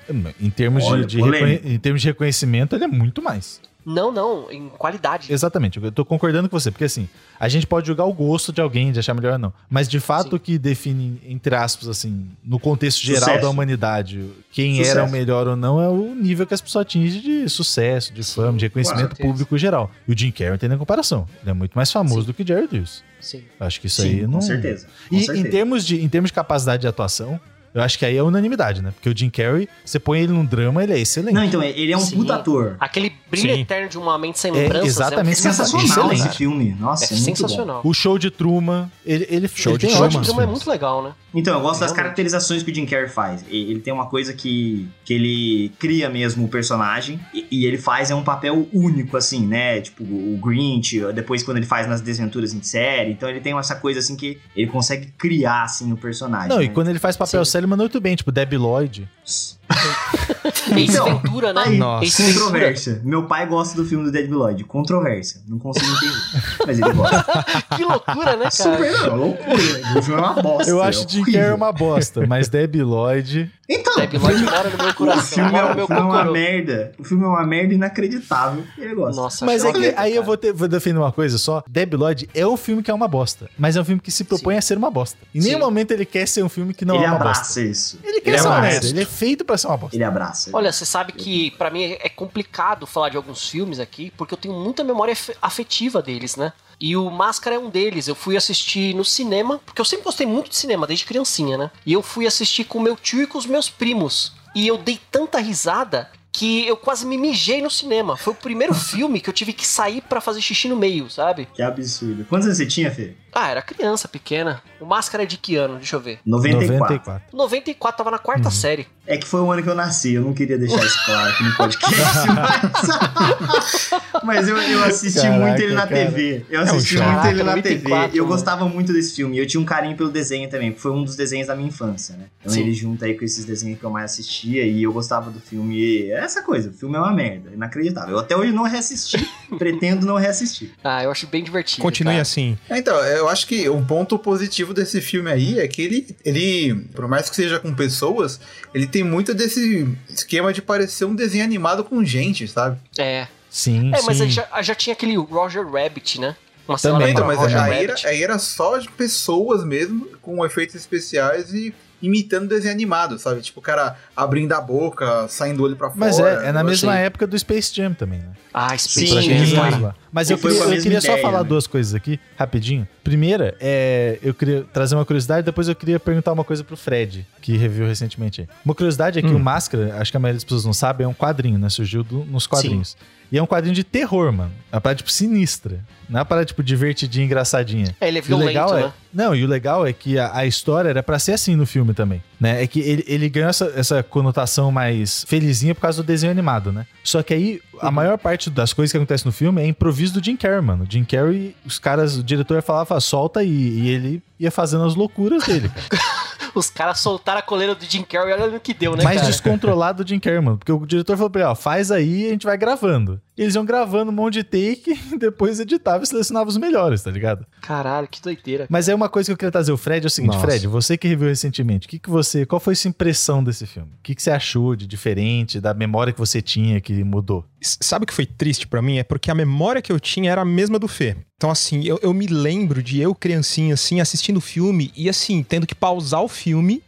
Em termos, Olha, de, de em termos de reconhecimento, ele é muito mais. Não, não, em qualidade. Exatamente, eu tô concordando com você, porque assim, a gente pode julgar o gosto de alguém, de achar melhor ou não. Mas de fato Sim. o que define, entre aspas, assim, no contexto geral Sucesso. da humanidade, quem Sucesso. era o melhor ou não é o nível que as pessoas atingem de sucesso, de Sim, fama, de reconhecimento público geral. E o Jim Carrey não tem nem comparação. Ele é muito mais famoso Sim. do que Jerry Lewis. Sim. Acho que isso Sim, aí não. com certeza. Com E em certeza. termos, de, em termos de capacidade de atuação, eu acho que aí é unanimidade, né? Porque o Jim Carrey, você põe ele num drama, ele é excelente. Não, então, ele é um Sim. puta ator. Aquele brilho Sim. eterno de uma mente sem É, lembranças exatamente, É sensacional Excelente. esse filme. Nossa, É, é, muito bom. sensacional. O show de Truman, ele, ele, Show ele de tem O show de Truman é muito legal, né? Então, eu gosto das caracterizações que o Jim Carrey faz. E- Ele tem uma coisa que, que ele cria mesmo o personagem e, e ele faz é um papel único, assim, né? Tipo, o Grinch, depois quando ele faz nas desventuras em série. Então ele tem essa coisa, assim, que ele consegue criar, assim, o personagem. Não, e né? quando ele faz papel Sim. sério, Sandler mandou muito bem, tipo Debbie Lloyd. [LAUGHS] Ace Então, Ventura, né? aí, Nossa. Controvérsia. Meu pai gosta do filme do Dead Lloyd. Controvérsia. Não consigo entender. Mas ele gosta. [LAUGHS] Que loucura, né, cara? Super não, loucura. O filme é uma bosta. Eu acho é Jim. Carrey uma bosta, mas Debbie Lloyd. Então, Debbie Lloyd mora no meu [LAUGHS] o coração, filme, é, o meu filme é uma merda. O filme é uma merda inacreditável. E ele gosta. Nossa, Mas é que aí eu cara. vou, ter- vou defender uma coisa só. Debbie Lloyd é um filme que é uma bosta, mas é um filme que se propõe a ser uma bosta. Em nenhum Sim. momento ele quer ser um filme que não ele é uma abraça bosta. isso. Ele quer Ele ser uma abraça. merda, ele é feito pra ser uma bosta. Ele abraça. Olha, você sabe que pra mim é complicado falar de alguns filmes aqui, porque eu tenho muita memória af- afetiva deles, né? E o Máscara é um deles. Eu fui assistir no cinema, porque eu sempre gostei muito de cinema, desde criancinha, né? E eu fui assistir com meu tio e com os meus primos. E eu dei tanta risada que eu quase me mijei no cinema. Foi o primeiro [LAUGHS] filme que eu tive que sair pra fazer xixi no meio, sabe? Que absurdo. Quantos anos você tinha, Fê? Ah, era criança, pequena. O Máscara é de que ano? Deixa eu ver. 94. 94. 94, tava na quarta série. É que foi o ano que eu nasci, eu não queria deixar isso claro aqui no podcast, [LAUGHS] mas, mas eu, eu assisti Caraca, muito ele na cara. TV. Eu um assisti choque. muito ele na Caraca, TV. 94, E eu gostava muito desse filme. Eu tinha um carinho pelo desenho também, porque foi um dos desenhos da minha infância, né? Então Sim. ele junta aí com esses desenhos que eu mais assistia e eu gostava do filme. E é essa coisa, o filme é uma merda, inacreditável. Eu até hoje não reassisti, pretendo não reassistir. Ah, eu acho bem divertido. Continue cara. assim. Então, eu acho que um ponto positivo desse filme aí é que ele, ele, por mais que seja com pessoas, ele tem muito desse esquema de parecer um desenho animado com gente, sabe? É. Sim, É, mas sim. aí já, já tinha aquele Roger Rabbit, né? Uma Também. cena Então, mas aí era, aí era só de pessoas mesmo, com efeitos especiais e imitando desenho animado, sabe? Tipo, o cara abrindo a boca, saindo o olho pra fora. Mas é, é na mesma achei- época do Space Jam também, né? Ah, Space Sim, Pra Jam, sim. cara. Mas eu queria, eu queria só ideia, falar né? duas coisas aqui, rapidinho. Primeira, é, eu queria trazer uma curiosidade, depois eu queria perguntar uma coisa pro Fred, que reviu recentemente aí. Uma curiosidade é que Hum. o Máscara, acho que a maioria das pessoas não sabe, é um quadrinho, né? Surgiu do- nos quadrinhos. E é um quadrinho de terror, mano. É uma parada, tipo, sinistra. Não é uma parada, tipo, divertidinha, engraçadinha. É, ele é E o violento, legal é, né? Não, e o legal é que a, a história era pra ser assim no filme também, né? É que ele, ele ganhou essa, essa conotação mais felizinha por causa do desenho animado, né? Só que aí, a Uhum. maior parte das coisas que acontecem no filme é improviso do Jim Carrey, mano. Jim Carrey, os caras, o diretor falava, solta e, e ele ia fazendo as loucuras dele, cara. [LAUGHS] Os caras soltaram a coleira do Jim Carrey, olha no que deu, né, Mais cara? descontrolado do Jim Carrey, mano. Porque o diretor falou pra ele, ó, faz aí e a gente vai gravando. E eles iam gravando um monte de take, e [LAUGHS] depois editava e selecionava os melhores, tá ligado? Caralho, que doideira. Mas é uma coisa que eu queria trazer o Fred é o seguinte, Nossa. Fred, você que reviu recentemente, que que você, qual foi sua impressão desse filme? O que, que você achou de diferente, da memória que você tinha que mudou? Sabe o que foi triste pra mim? É porque a memória que eu tinha era a mesma do Fê. Então, assim, eu, eu me lembro de eu, criancinha, assim, assistindo o filme e, assim, tendo que pausar o filme,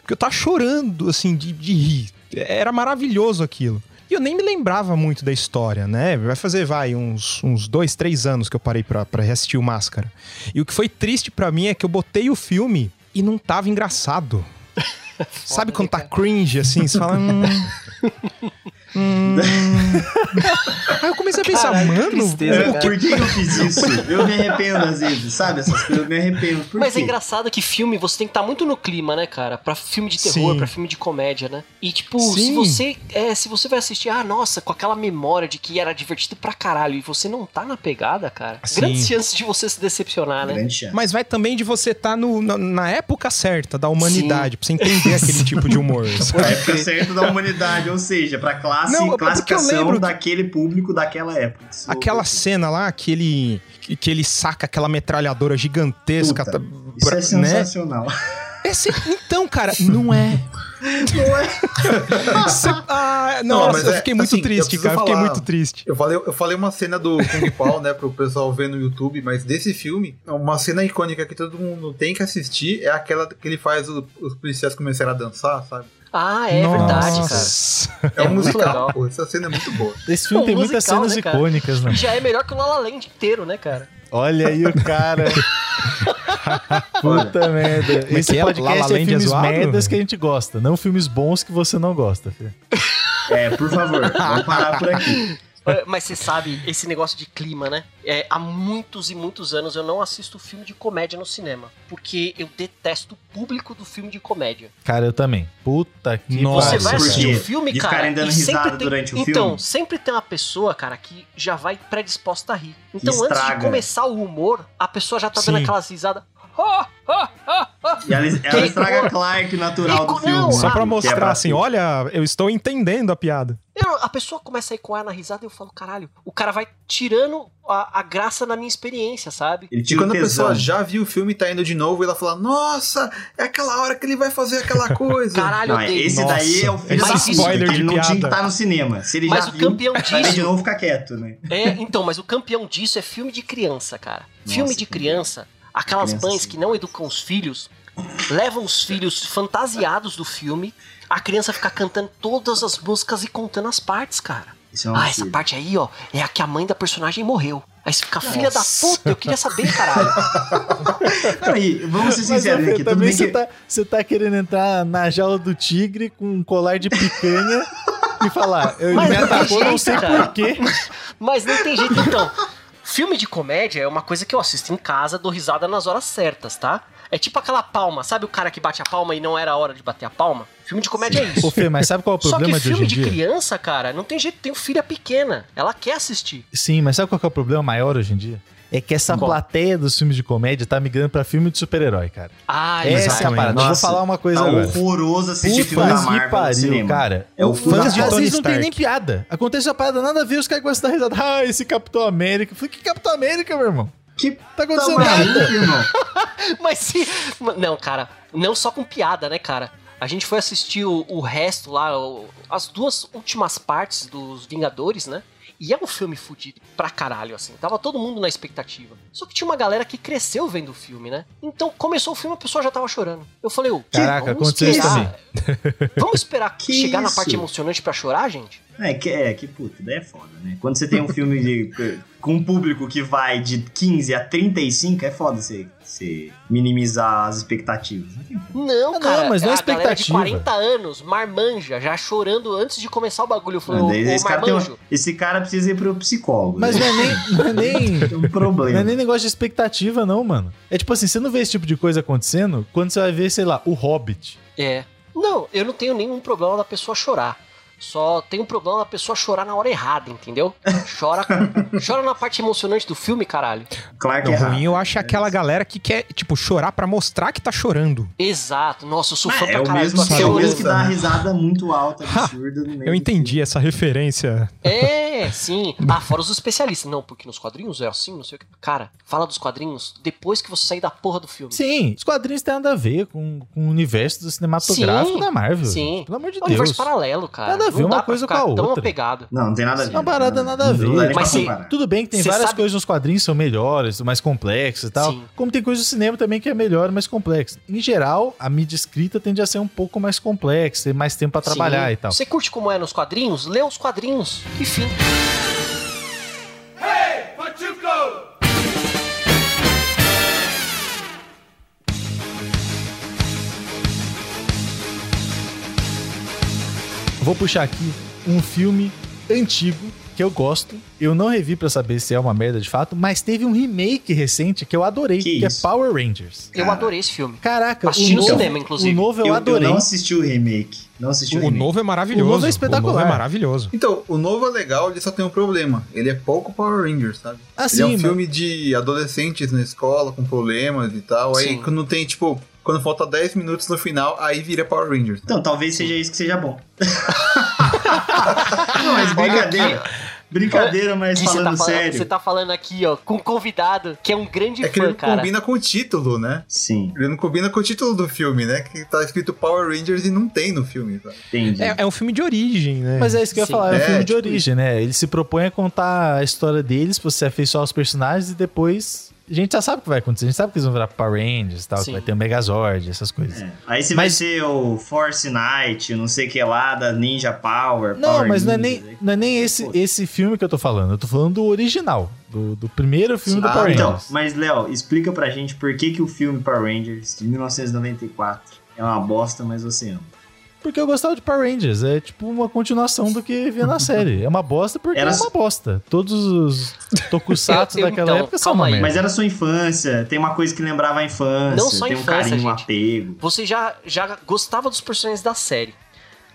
porque eu tava chorando, assim, de, de rir. Era maravilhoso aquilo. E eu nem me lembrava muito da história, né? Vai fazer, vai, uns, uns dois, três anos que eu parei pra, pra reassistir o Máscara. E o que foi triste pra mim é que eu botei o filme e não tava engraçado. [LAUGHS] Sabe quando tá cringe, assim? Você fala... Hum, [LAUGHS] hum. [LAUGHS] Aí eu comecei a pensar, que mano... tristeza, É, por que, eu fiz isso? Eu me arrependo às vezes, sabe? Essas coisas eu me arrependo. Por Mas quê? é engraçado que filme você tem que estar muito no clima, né, cara? Pra filme de terror, Sim. pra filme de comédia, né? E tipo, se Sim. você é, se você vai assistir, ah, nossa, com aquela memória de que era divertido pra caralho e você não tá na pegada, cara, Sim. grandes chances de você se decepcionar, né? Mas vai também de você estar na, na época certa da humanidade, pra você entender aquele tipo de humor. A sabe? época certa da humanidade, ou seja, pra classe, Não, é porque eu classificação daquele público daquela época. Isso- Aquela cena lá que ele, que, que ele saca aquela metralhadora gigantesca. Puta, tá- Isso pra- é sensacional. É se- então, cara, não é. Não é? Cê- ah, Não, nossa, mas eu é, fiquei muito assim, eu triste, cara. Eu fiquei falar- muito triste. Eu falei, eu falei uma cena do Kung Pao, né, pro pessoal ver no YouTube, mas desse filme, uma cena icônica que todo mundo tem que assistir é aquela que ele faz o- os policiais começarem a dançar, sabe? Ah, é verdade, cara. Nossa. É, É um muito musical, legal. pô, essa cena é muito boa. Esse filme É um tem muitas musical, cenas né, icônicas, né? E já é melhor que o La La Land inteiro, né, cara? Olha aí o cara. [LAUGHS] Puta merda. Como é Esse é? La La podcast é Land é filmes zoado? merdas que a gente gosta, não filmes bons que você não gosta, filho. É, por favor, vamos parar por aqui. É, Mas você sabe, esse negócio de clima, né? É, há muitos e muitos anos eu não assisto filme de comédia no cinema. Porque eu detesto o público do filme de comédia. Cara, eu também. Puta que Nossa, Você pariu, vai assistir o filme, De cara. ficarem dando e sempre risada tem... durante o então, filme? sempre tem uma pessoa, cara, que já vai predisposta a rir. Então, antes de Estraga. começar o humor, a pessoa já tá dando Sim. aquelas risadas. Ah, E ela, ela estraga Clark natural do Não, filme. Só pra é mostrar assim, olha, eu estou entendendo a piada. Eu- a pessoa começa a ir com ar na risada e eu falo, caralho, o cara vai tirando a, a graça na minha experiência, sabe? Ele E tira o quando a pessoa já viu o filme e tá indo de novo, ela fala, nossa, é aquela hora que ele vai fazer aquela [LAUGHS] coisa. Caralho, Não, eu esse Nossa, daí é o da puta, spoiler que de ele não tinha que piada. estar no cinema. Se ele Mas já o viu, campeão disso- de novo ficar quieto, né? É, então, mas o campeão disso é filme de criança, cara. Nossa, filme de criança, aquelas Criança, mães sim. que não educam os filhos, levam os filhos fantasiados do filme, a criança fica cantando todas as músicas e contando as partes, cara. Isso é um Ah, essa parte aí, ó, é a que a mãe da personagem morreu. Aí você fica, filha da puta, eu queria saber, caralho. [LAUGHS] E vamos ser Mas, sinceros aqui. Também você que... tá, você tá querendo entrar na jaula do tigre com um colar de picanha e falar, eu, ele Mas me atacou, não sei porquê. [LAUGHS] Mas não tem jeito, então. Filme de comédia é uma coisa que eu assisto em casa, dou risada nas horas certas, tá? É tipo aquela palma, sabe o cara que bate a palma e não era a hora de bater a palma? Filme de comédia é Ô isso. Fê, mas sabe qual é o Só problema que de hoje filme em de dia? criança, cara, não tem jeito, tem filha pequena. Ela quer assistir. Sim, mas sabe qual que é o problema maior hoje em dia? É que essa Qual? plateia dos filmes de comédia tá migrando pra filme de super-herói, cara. Ah, Essa é a exatamente. parada. Eu vou Nossa, falar uma coisa tá agora. horroroso assistir filme da Puta que Marvel no pariu, cinema. cara. É o fãs de. Às vezes não tem nem piada. Acontece uma parada nada a ver, os caras começam a dar risada. Ah, esse Capitão América. Eu falei, que Capitão América, meu irmão? Que Tá acontecendo nada. irmão. [LAUGHS] Mas se. Não, cara, não só com piada, né, cara? A gente foi assistir o, o resto lá, o- as duas últimas partes dos Vingadores, né? E é um filme fudido pra caralho, assim. Tava todo mundo na expectativa. Só que tinha uma galera que cresceu vendo o filme, né? Então começou o filme a pessoa já tava chorando. Eu falei, ô, Caraca, vamos aconteceu isso esperar- [LAUGHS] Vamos esperar Que chegar na isso? parte emocionante pra chorar, gente? É, que, é, que puta, daí é foda, né? Quando você tem um filme de, [LAUGHS] com um público que vai de 15 a 35, é foda você, você minimizar as expectativas. Não. Não, não, cara. mas não é a galera de expectativa. 40 anos, marmanja, já chorando antes de começar o bagulho. Ô esse, cara tem marmanjo. um- esse cara precisa ir pro psicólogo. Mas né? não é nem. Não é nem... [LAUGHS] Um problema. Não é nem negócio de expectativa, não, mano. É tipo assim, você não vê esse tipo de coisa acontecendo quando você vai ver, sei lá, o Hobbit. É. Não, eu não tenho nenhum problema da pessoa chorar. Só tem um problema da pessoa chorar na hora errada, entendeu? Chora, [LAUGHS] chora na parte emocionante do filme, caralho. Clark Não, é ruim eu acho aquela galera que quer, tipo, chorar pra mostrar que tá chorando. Exato. Nossa, eu sou fã é, pra o caralho. mesmo, é o mesmo que dá uma risada muito alta, absurda. no meio Eu entendi essa referência. É, sim. Ah, fora os especialistas. Não, porque nos quadrinhos é assim, não sei o que. Cara, fala dos quadrinhos depois que você sair da porra do filme. Sim, os quadrinhos têm nada a ver com, com o universo do cinematográfico Sim, da Marvel. sim. Pelo amor de É um universo Deus. paralelo, cara. Nada a ver Não uma coisa com a tão outra. apegado. Não, não tem nada a ver. É uma parada Não, nada a ver. Mas se-. Tudo bem que tem várias sabe- coisas nos quadrinhos que são melhores, mais complexas e tal. Sim. Como tem coisa no cinema também que é melhor, mais complexa. Em geral, a mídia escrita tende a ser um pouco mais complexa, ter mais tempo pra trabalhar Sim. e tal. Você curte como é nos quadrinhos? Lê os quadrinhos. E Vou puxar aqui um filme antigo que eu gosto. Eu não revi pra saber se é uma merda de fato, mas teve um remake recente que eu adorei, Que que, é? Power Rangers. Eu Cara. adorei esse filme. Caraca, Assisti o no cinema, inclusive. O novo eu, Eu, eu adorei. não assisti o remake. Não assisti o, O remake. novo é maravilhoso. O novo é espetacular. O novo é maravilhoso. Então, o novo é legal, ele só tem um problema. Ele é pouco Power Rangers, sabe? Ah, ele é um filme de adolescentes na escola com problemas e tal. Aí Sim. quando tem, tipo, quando falta 10 minutos no final, aí vira Power Rangers. Então, talvez seja isso que seja bom. [LAUGHS] não, mas brincadeira. Brincadeira, mas você falando tá falando, sério. Você tá falando aqui, ó, com um convidado que é um grande É que ele fã, não cara. combina com o título, né? Sim, Ele não combina com o título do filme, né? Que tá escrito Power Rangers e não tem no filme, sabe? entendi. É, é um filme de origem, né? Mas é isso que eu ia Sim. falar, é um É, filme de tipo origem, né? Ele se propõe a contar a história deles, você afeiçoar os personagens e depois. A gente já sabe o que vai acontecer, a gente sabe que eles vão virar Power Rangers e tal, Sim. que vai ter o Megazord, essas coisas. É. Aí vai Mas- ser o Force Knight, não sei o que lá, da Ninja Power. Não, Power mas não é Ninja, nem, não é nem esse, esse filme que eu tô falando, eu tô falando do original, do, do primeiro filme do Ah, Power Então, Rangers. mas Léo, explica pra gente por que, que o filme Power Rangers de 1994 é uma bosta, mas você ama. Porque eu gostava de Power Rangers, é tipo uma continuação do que via na série. É uma bosta porque Era é uma bosta. Todos os tokusatsu Eu- [LAUGHS] eu- daquela então, época são uma. Mas era sua infância, tem uma coisa que lembrava a infância, Não só tem um infância, carinho, um gente. apego. Você já, já gostava dos personagens da série.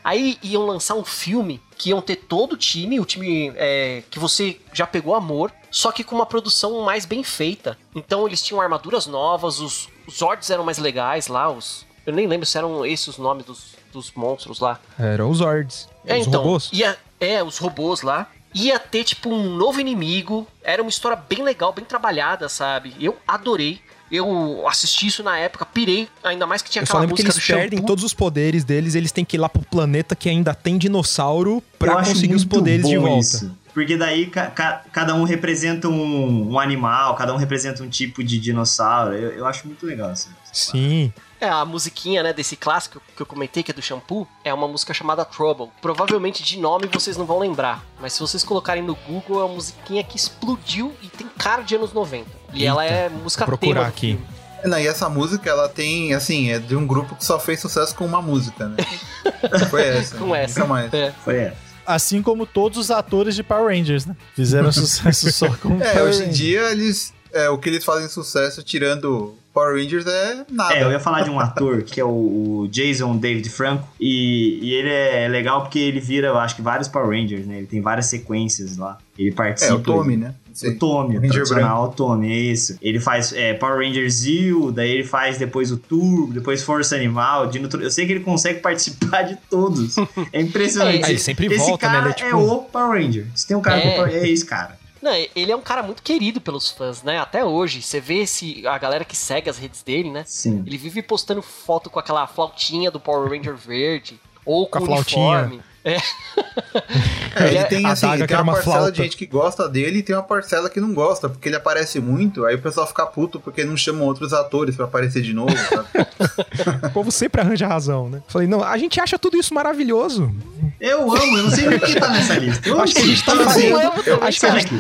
Aí iam lançar um filme que iam ter todo o time, o time é, que você já pegou amor, só que com uma produção mais bem feita. Então eles tinham armaduras novas, os, os Zords eram mais legais lá, os. Eu nem lembro se eram esses os nomes dos, dos monstros lá. Eram os Zords. É, os então, robôs. Ia, é, os robôs lá. Ia ter, tipo, um novo inimigo. Era uma história bem legal, bem trabalhada, sabe? Eu adorei. Eu assisti isso na época, pirei, ainda mais que tinha Eu só aquela lembro que música eles do perdem shampoo. todos os poderes deles, eles têm que ir lá pro planeta que ainda tem dinossauro pra conseguir os poderes de volta. isso. Porque daí ca- ca- cada um representa um, um animal, cada um representa um tipo de dinossauro. Eu, eu acho muito legal isso. Sim. É, a musiquinha, né, desse clássico que eu comentei, que é do Shampoo, é uma música chamada Trouble. Provavelmente de nome vocês não vão lembrar, mas se vocês colocarem no Google, é uma musiquinha que explodiu e tem cara de anos 90. E Eita, ela é música procurar tema aqui. filme. Não, e essa música, ela tem, assim, é de um grupo que só fez sucesso com uma música, né? [LAUGHS] Foi essa. Com essa. Nunca mais. É. Foi é. Assim como todos os atores de Power Rangers, né? Fizeram [LAUGHS] sucesso só com É, Power hoje em dia, eles. é, o que eles fazem sucesso tirando Power Rangers é nada. É, eu ia falar de um ator que é o, o Jason David Franco. E, e ele é legal porque ele vira, eu acho que vários Power Rangers, né? Ele tem várias sequências lá. Ele participa. É, o Tommy, né? Sei. O Tommy, O o Ranger tradicional Tommy, é isso. Ele faz é, Power Rangers Zeo, daí ele faz depois o Turbo, depois Força Animal, Dino Tur- Eu sei que ele consegue [LAUGHS] participar de todos. É impressionante. É, ele sempre Esse volta, né? cara Ele é tipo- é o Power Ranger. Se tem um cara É. que é, Power- é esse cara. Não, ele é um cara muito querido pelos fãs, né? Até hoje. Você vê esse, a galera que segue as redes dele, né? Sim. Ele vive postando foto com aquela flautinha do Power Ranger verde. Ou com, Com a o flautinha. uniforme. É. [LAUGHS] É, ele tem a assim, daga tem que uma uma parcela flauta. de gente que gosta dele e tem uma parcela que não gosta, porque ele aparece muito, aí o pessoal fica puto porque não chamam outros atores pra aparecer de novo, sabe? [LAUGHS] [LAUGHS] O povo sempre arranja razão, né? Falei, não, a gente acha tudo isso maravilhoso. Eu amo, eu não sei nem quem tá nessa lista. Eu Acho que a gente tá eu fazendo- Eu acho que a gente-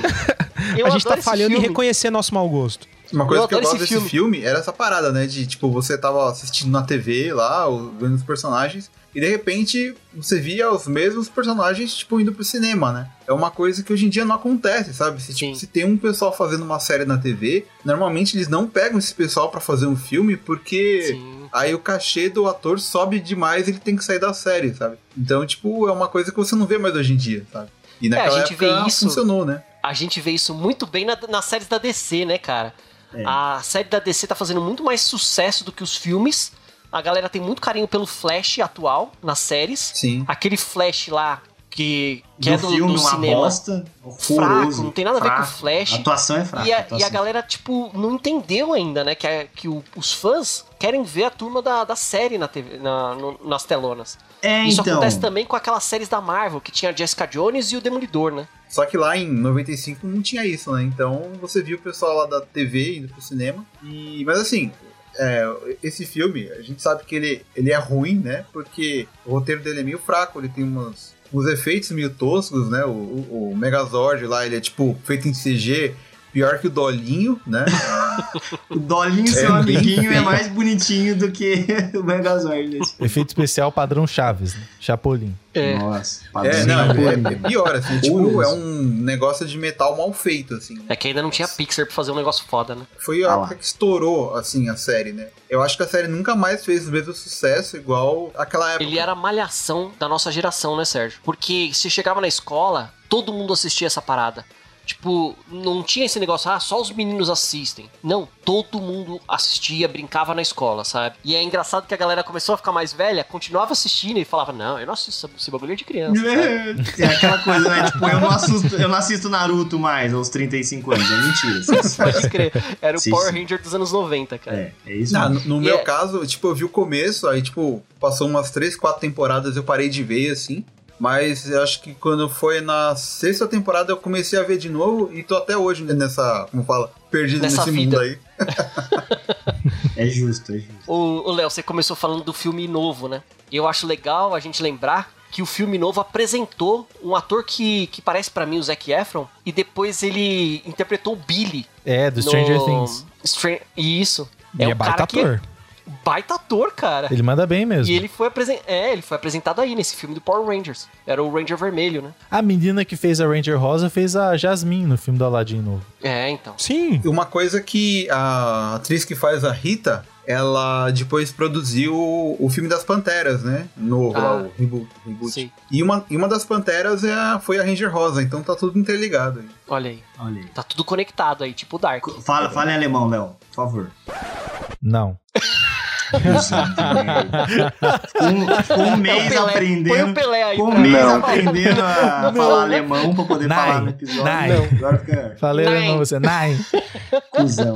Eu a gente tá falhando em reconhecer nosso mau gosto. Uma coisa Eu que eu gosto esse desse filme. era essa parada, né? De tipo, você tava assistindo na TV lá, vendo os personagens, e de repente você via os mesmos personagens, tipo, indo pro cinema, né? É uma coisa que hoje em dia não acontece, sabe? Se, tipo, se tem um pessoal fazendo uma série na TV, normalmente eles não pegam esse pessoal pra fazer um filme porque. Sim. Aí o cachê do ator sobe demais e ele tem que sair da série, sabe? Então, tipo, é uma coisa que você não vê mais hoje em dia, sabe? E naquela É, gente vê época isso- funcionou, né? A gente vê isso muito bem na- nas séries da DC, né, cara? É. A série da DC tá fazendo muito mais sucesso do que os filmes. A galera tem muito carinho pelo Flash atual nas séries. Sim. Aquele Flash lá que, que do é do, filme, do uma cinema. bosta. Fraco, não tem nada a ver com o. Flash. A atuação é fraca. E a, atuação. e a galera, tipo, não entendeu ainda, né? Que, a- que o- os fãs querem ver a turma da, da série na TV, na- no- nas telonas. É, Isso então. acontece também com aquelas séries da Marvel, que tinha a Jessica Jones e o Demolidor, né? Só que lá em 95 não tinha isso, né? Então você viu o pessoal lá da TV indo pro cinema. E, mas assim, é, esse filme, a gente sabe que ele, ele é ruim, né? Porque o roteiro dele é meio fraco, ele tem umas, uns efeitos meio toscos, né? O, o, o Megazord lá, ele é tipo feito em CG, pior que o Dolinho, né? [LAUGHS] O Dolinho, seu É amiguinho, é mais bonitinho do que [LAUGHS] o Megazord. Efeito especial padrão Chaves, né? Chapolin. É. Nossa, É, padrão. não, é, é pior, assim, tipo, é um negócio de metal mal feito, assim. É que ainda não tinha Pixar pra fazer um negócio foda, né? Foi a Ah época que estourou, assim, a série, né? Eu acho que a série nunca mais fez o mesmo sucesso igual aquela época. Ele era a malhação da nossa geração, né, Sérgio? Porque se chegava na escola, todo mundo assistia essa parada. Tipo, não tinha esse negócio, ah, só os meninos assistem. Não, todo mundo assistia, brincava na escola, sabe? E é engraçado que a galera começou a ficar mais velha, continuava assistindo e falava, não, eu não assisto esse bagulho é de criança. sabe? [LAUGHS] É aquela coisa, né? Tipo, eu não, assisto, eu não assisto Naruto mais aos 35 anos. É mentira. Isso- [LAUGHS] Pode crer. Era o Sim, Power sim. Ranger dos anos 90, cara. É, é isso. Não, mesmo. no, no meu é- caso, tipo, eu vi o começo, aí, tipo, passou umas três, quatro temporadas, eu parei de ver, assim. Mas eu acho que quando foi na sexta temporada eu comecei a ver de novo e tô até hoje nessa, como fala, perdido Nessa nesse vida. mundo aí. [LAUGHS] É justo, é justo. O, Léo, você começou falando do filme novo, né? E eu acho legal a gente lembrar que o filme novo apresentou um ator que, que parece pra mim o Zac Efron e depois ele interpretou o Billy É, do no Stranger Things. Stran- Isso. E é, o baita cara que ator. Baita ator, cara. Ele manda bem mesmo. E ele foi, apresen... é, ele foi apresentado aí nesse filme do Power Rangers. Era o Ranger Vermelho, né? A menina que fez a Ranger Rosa fez a Jasmine no filme do Aladdin novo. É, então. Sim. Uma coisa que a atriz que faz a Rita, ela depois produziu o filme das Panteras, né? Novo, Ah. lá, o reboot. reboot. Sim. E uma, e uma das Panteras é a- foi a Ranger Rosa, então tá tudo interligado. aí. Olha aí. Olha aí. Tá tudo conectado aí, tipo Dark. Fala, fala em alemão, Léo, por favor. Não. [LAUGHS] Um, ficou um mês Pelé. Põe o aprendendo. Pelé aí um mês Não. aprendendo a Não. falar alemão pra poder Nein. falar no episódio. Não, agora fica Falei Nine. alemão, você. Nine. cuzão.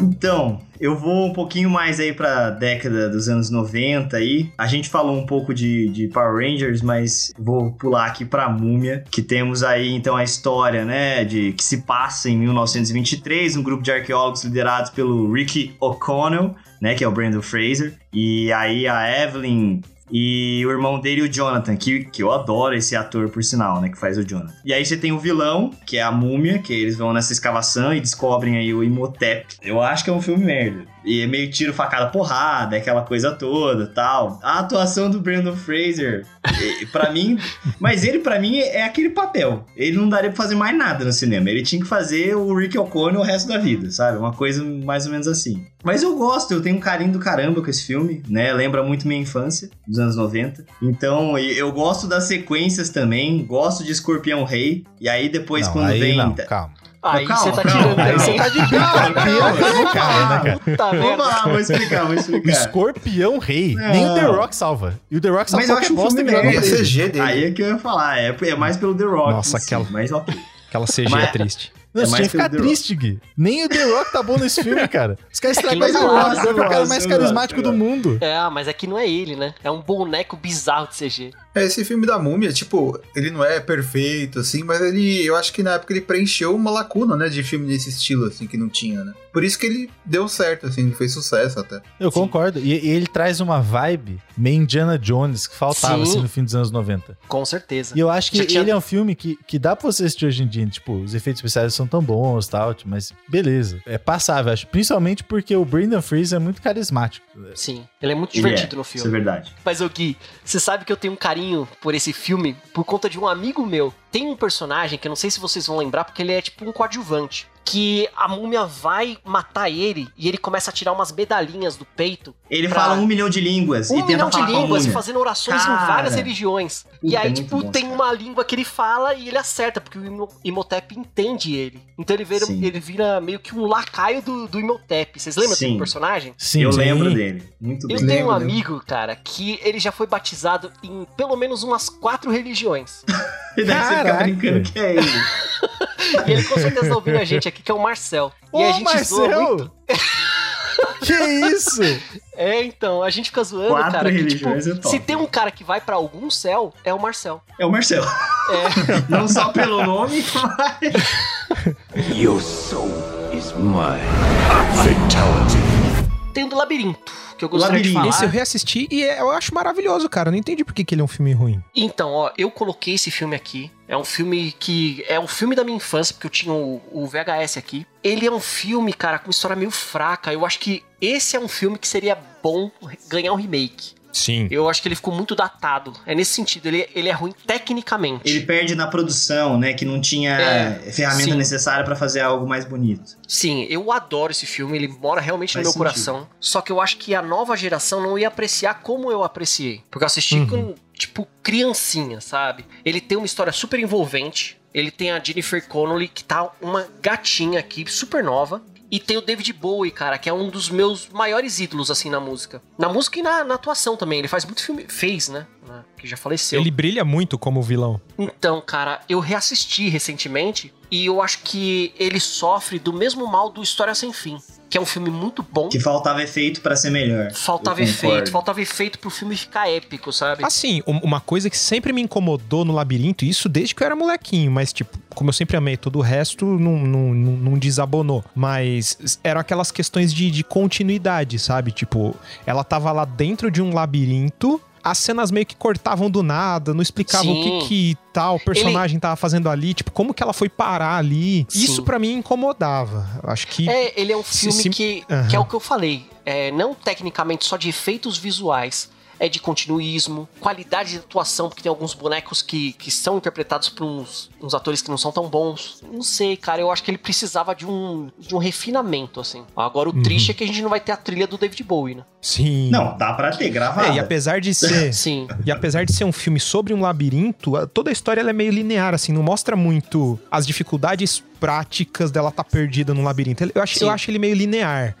Então, eu vou um pouquinho mais aí pra década dos anos 90 aí. A gente falou um pouco de, de Power Rangers, mas vou pular aqui pra Múmia, que temos aí então a história, né, de que se passa em 1923, um grupo de arqueólogos liderados pelo Ricky O'Connell, né, que é o Brandon Fraser, e aí a Evelyn e o irmão dele, o Jonathan, que, que eu adoro esse ator, por sinal, né? Que faz o Jonathan. E aí você tem o vilão, que é a múmia, que eles vão nessa escavação e descobrem aí o Imhotep. Eu acho que é um filme merda. E é meio tiro, facada, porrada, aquela coisa toda tal. A atuação do Brandon Fraser, pra mim... [LAUGHS] Mas ele, pra mim, é aquele papel. Ele não daria pra fazer mais nada no cinema. Ele tinha que fazer o Rick O'Connell o resto da vida, sabe? Uma coisa mais ou menos assim. Mas eu gosto, eu tenho um carinho do caramba com esse filme, né? Lembra muito minha infância, dos anos 90. Então, eu gosto das sequências também, gosto de Escorpião Rei. E aí depois, Não, quando aí vem. não, calma. Aí Calma, você tá calma. tirando. Aí você tá de brincadeira com esse cara, né, cara? Puta Vamos merda. lá, vou explicar, vou explicar. Escorpião Rei. Não. Nem o The Rock salva. E o The Rock salva Mas eu acho bosta É no. CG dele. Aí é que eu ia falar, é, é mais pelo The Rock. Nossa, si, aquela- Mas ok. Aquela CG Mas- é triste. Não, É você tinha que ficar triste, Gui. Nem o The Rock tá bom nesse filme, cara. Os caras estragaram Mas o The Rock. foi eu o cara mais eu carismático do mundo. É, mas aqui não é ele, né? É um boneco bizarro de CG. É, esse filme da múmia, tipo, ele não é perfeito, assim, mas ele, eu acho que na época ele preencheu uma lacuna, né, de filme desse estilo, assim, que não tinha, né? Por isso que ele deu certo, assim, ele fez sucesso até. Eu concordo. E, e ele traz uma vibe meio Indiana Jones que faltava, Sim. assim, no fim dos anos 90. Com certeza. E eu acho que tinha- ele é um filme que, que dá pra você assistir hoje em dia. Tipo, os efeitos especiais são tão bons e tal, mas beleza. É passável, acho. Principalmente porque o Brendan Fraser é muito carismático. Sim, ele é muito divertido é, no Isso é filme. verdade. Mas, ô Gui, você sabe que eu tenho um carinho por esse filme por conta de um amigo meu. Tem um personagem que eu não sei se vocês vão lembrar, porque ele é tipo um coadjuvante. Que a múmia vai matar ele e ele começa a tirar umas medalhinhas do peito. Ele Pra- fala um milhão de línguas e Um tenta milhão de falar com a línguas, múmia. fazendo orações Cara. em várias religiões. e Puta, aí, é tipo, bom, tem cara. uma língua que ele fala e ele acerta, porque o Imhotep entende ele. Então ele vira, Sim. ele vira meio que um lacaio do, do Imhotep. Vocês lembram Sim. desse personagem? Sim, Eu sim. lembro dele. Muito Eu bem. tenho um lembro, lembro. amigo, cara, que ele já foi batizado em pelo menos umas quatro religiões. E daí você fica brincando que é ele. [LAUGHS] E ele com certeza tá ouvindo a gente aqui, que é o Marcel. Ô, e a gente zoa muito. Marcel! [LAUGHS] que isso? [LAUGHS] É, então, a gente fica zoando, Quatro cara. Que, tipo, é se tem um cara que vai pra algum céu, é o Marcel. É o Marcelo. É. [LAUGHS] Não só pelo nome, mas... Your soul is mine. Fatality. Tem o do labirinto, que eu gostaria de Labirinto. falar. Esse eu reassisti e é- eu acho maravilhoso, cara. Eu não entendi por que, que ele é um filme ruim. Então, ó, eu coloquei esse filme aqui. É um filme que. É um filme da minha infância, porque eu tinha o, o VHS aqui. Ele é um filme, cara, com uma história meio fraca. Eu acho que esse é um filme que seria bom ganhar um remake. Sim. Eu acho que ele ficou muito datado. É nesse sentido, ele, ele é ruim tecnicamente. Ele perde na produção, né? Que não tinha É, ferramenta sim. necessária pra fazer algo mais bonito. Sim, eu adoro esse filme, ele mora realmente Faz no meu sentido. coração. Só que eu acho que a nova geração não ia apreciar como eu apreciei. Porque eu assisti Uhum. com, tipo, criancinha, sabe? Ele tem uma história super envolvente. Ele tem a Jennifer Connelly, que tá uma gatinha aqui, super nova. E tem o David Bowie, cara, que é um dos meus maiores ídolos, assim, na música. Na música e na, na atuação também. Ele faz muito filme. Fez, né? né, Que já faleceu. Ele brilha muito como vilão. Então, cara, eu reassisti recentemente e eu acho que ele sofre do mesmo mal do História Sem Fim, que é um filme muito bom. Que faltava efeito pra ser melhor. Faltava efeito, faltava efeito pro filme ficar épico, sabe? Assim, um- uma coisa que sempre me incomodou no labirinto, isso desde que eu era molequinho, mas, tipo, como eu sempre amei todo o resto, não, não, não, não desabonou. Mas eram aquelas questões de, de continuidade, sabe? Tipo, ela tava lá dentro de um labirinto. As cenas meio que cortavam do nada, não explicavam Sim. o que que tal personagem tava fazendo ali, tipo, como que ela foi parar ali. Sim. Isso pra mim incomodava. Acho que É, ele é um Se- filme se- que, Aham. que é o que eu falei. É, não tecnicamente só de efeitos visuais. É de continuismo, qualidade de atuação, porque tem alguns bonecos que, que são interpretados por uns, uns atores que não são tão bons. Não sei, cara, eu acho que ele precisava de um, de um refinamento, assim. Agora, o Uhum. triste é que a gente não vai ter a trilha do David Bowie, né? sim. Não, dá pra ter gravado. É, e apesar de ser [LAUGHS] Sim. E apesar de ser um filme sobre um labirinto, toda a história ela é meio linear, assim, não mostra muito as dificuldades práticas dela estar perdida no labirinto. Eu acho, Sim. eu acho ele meio linear.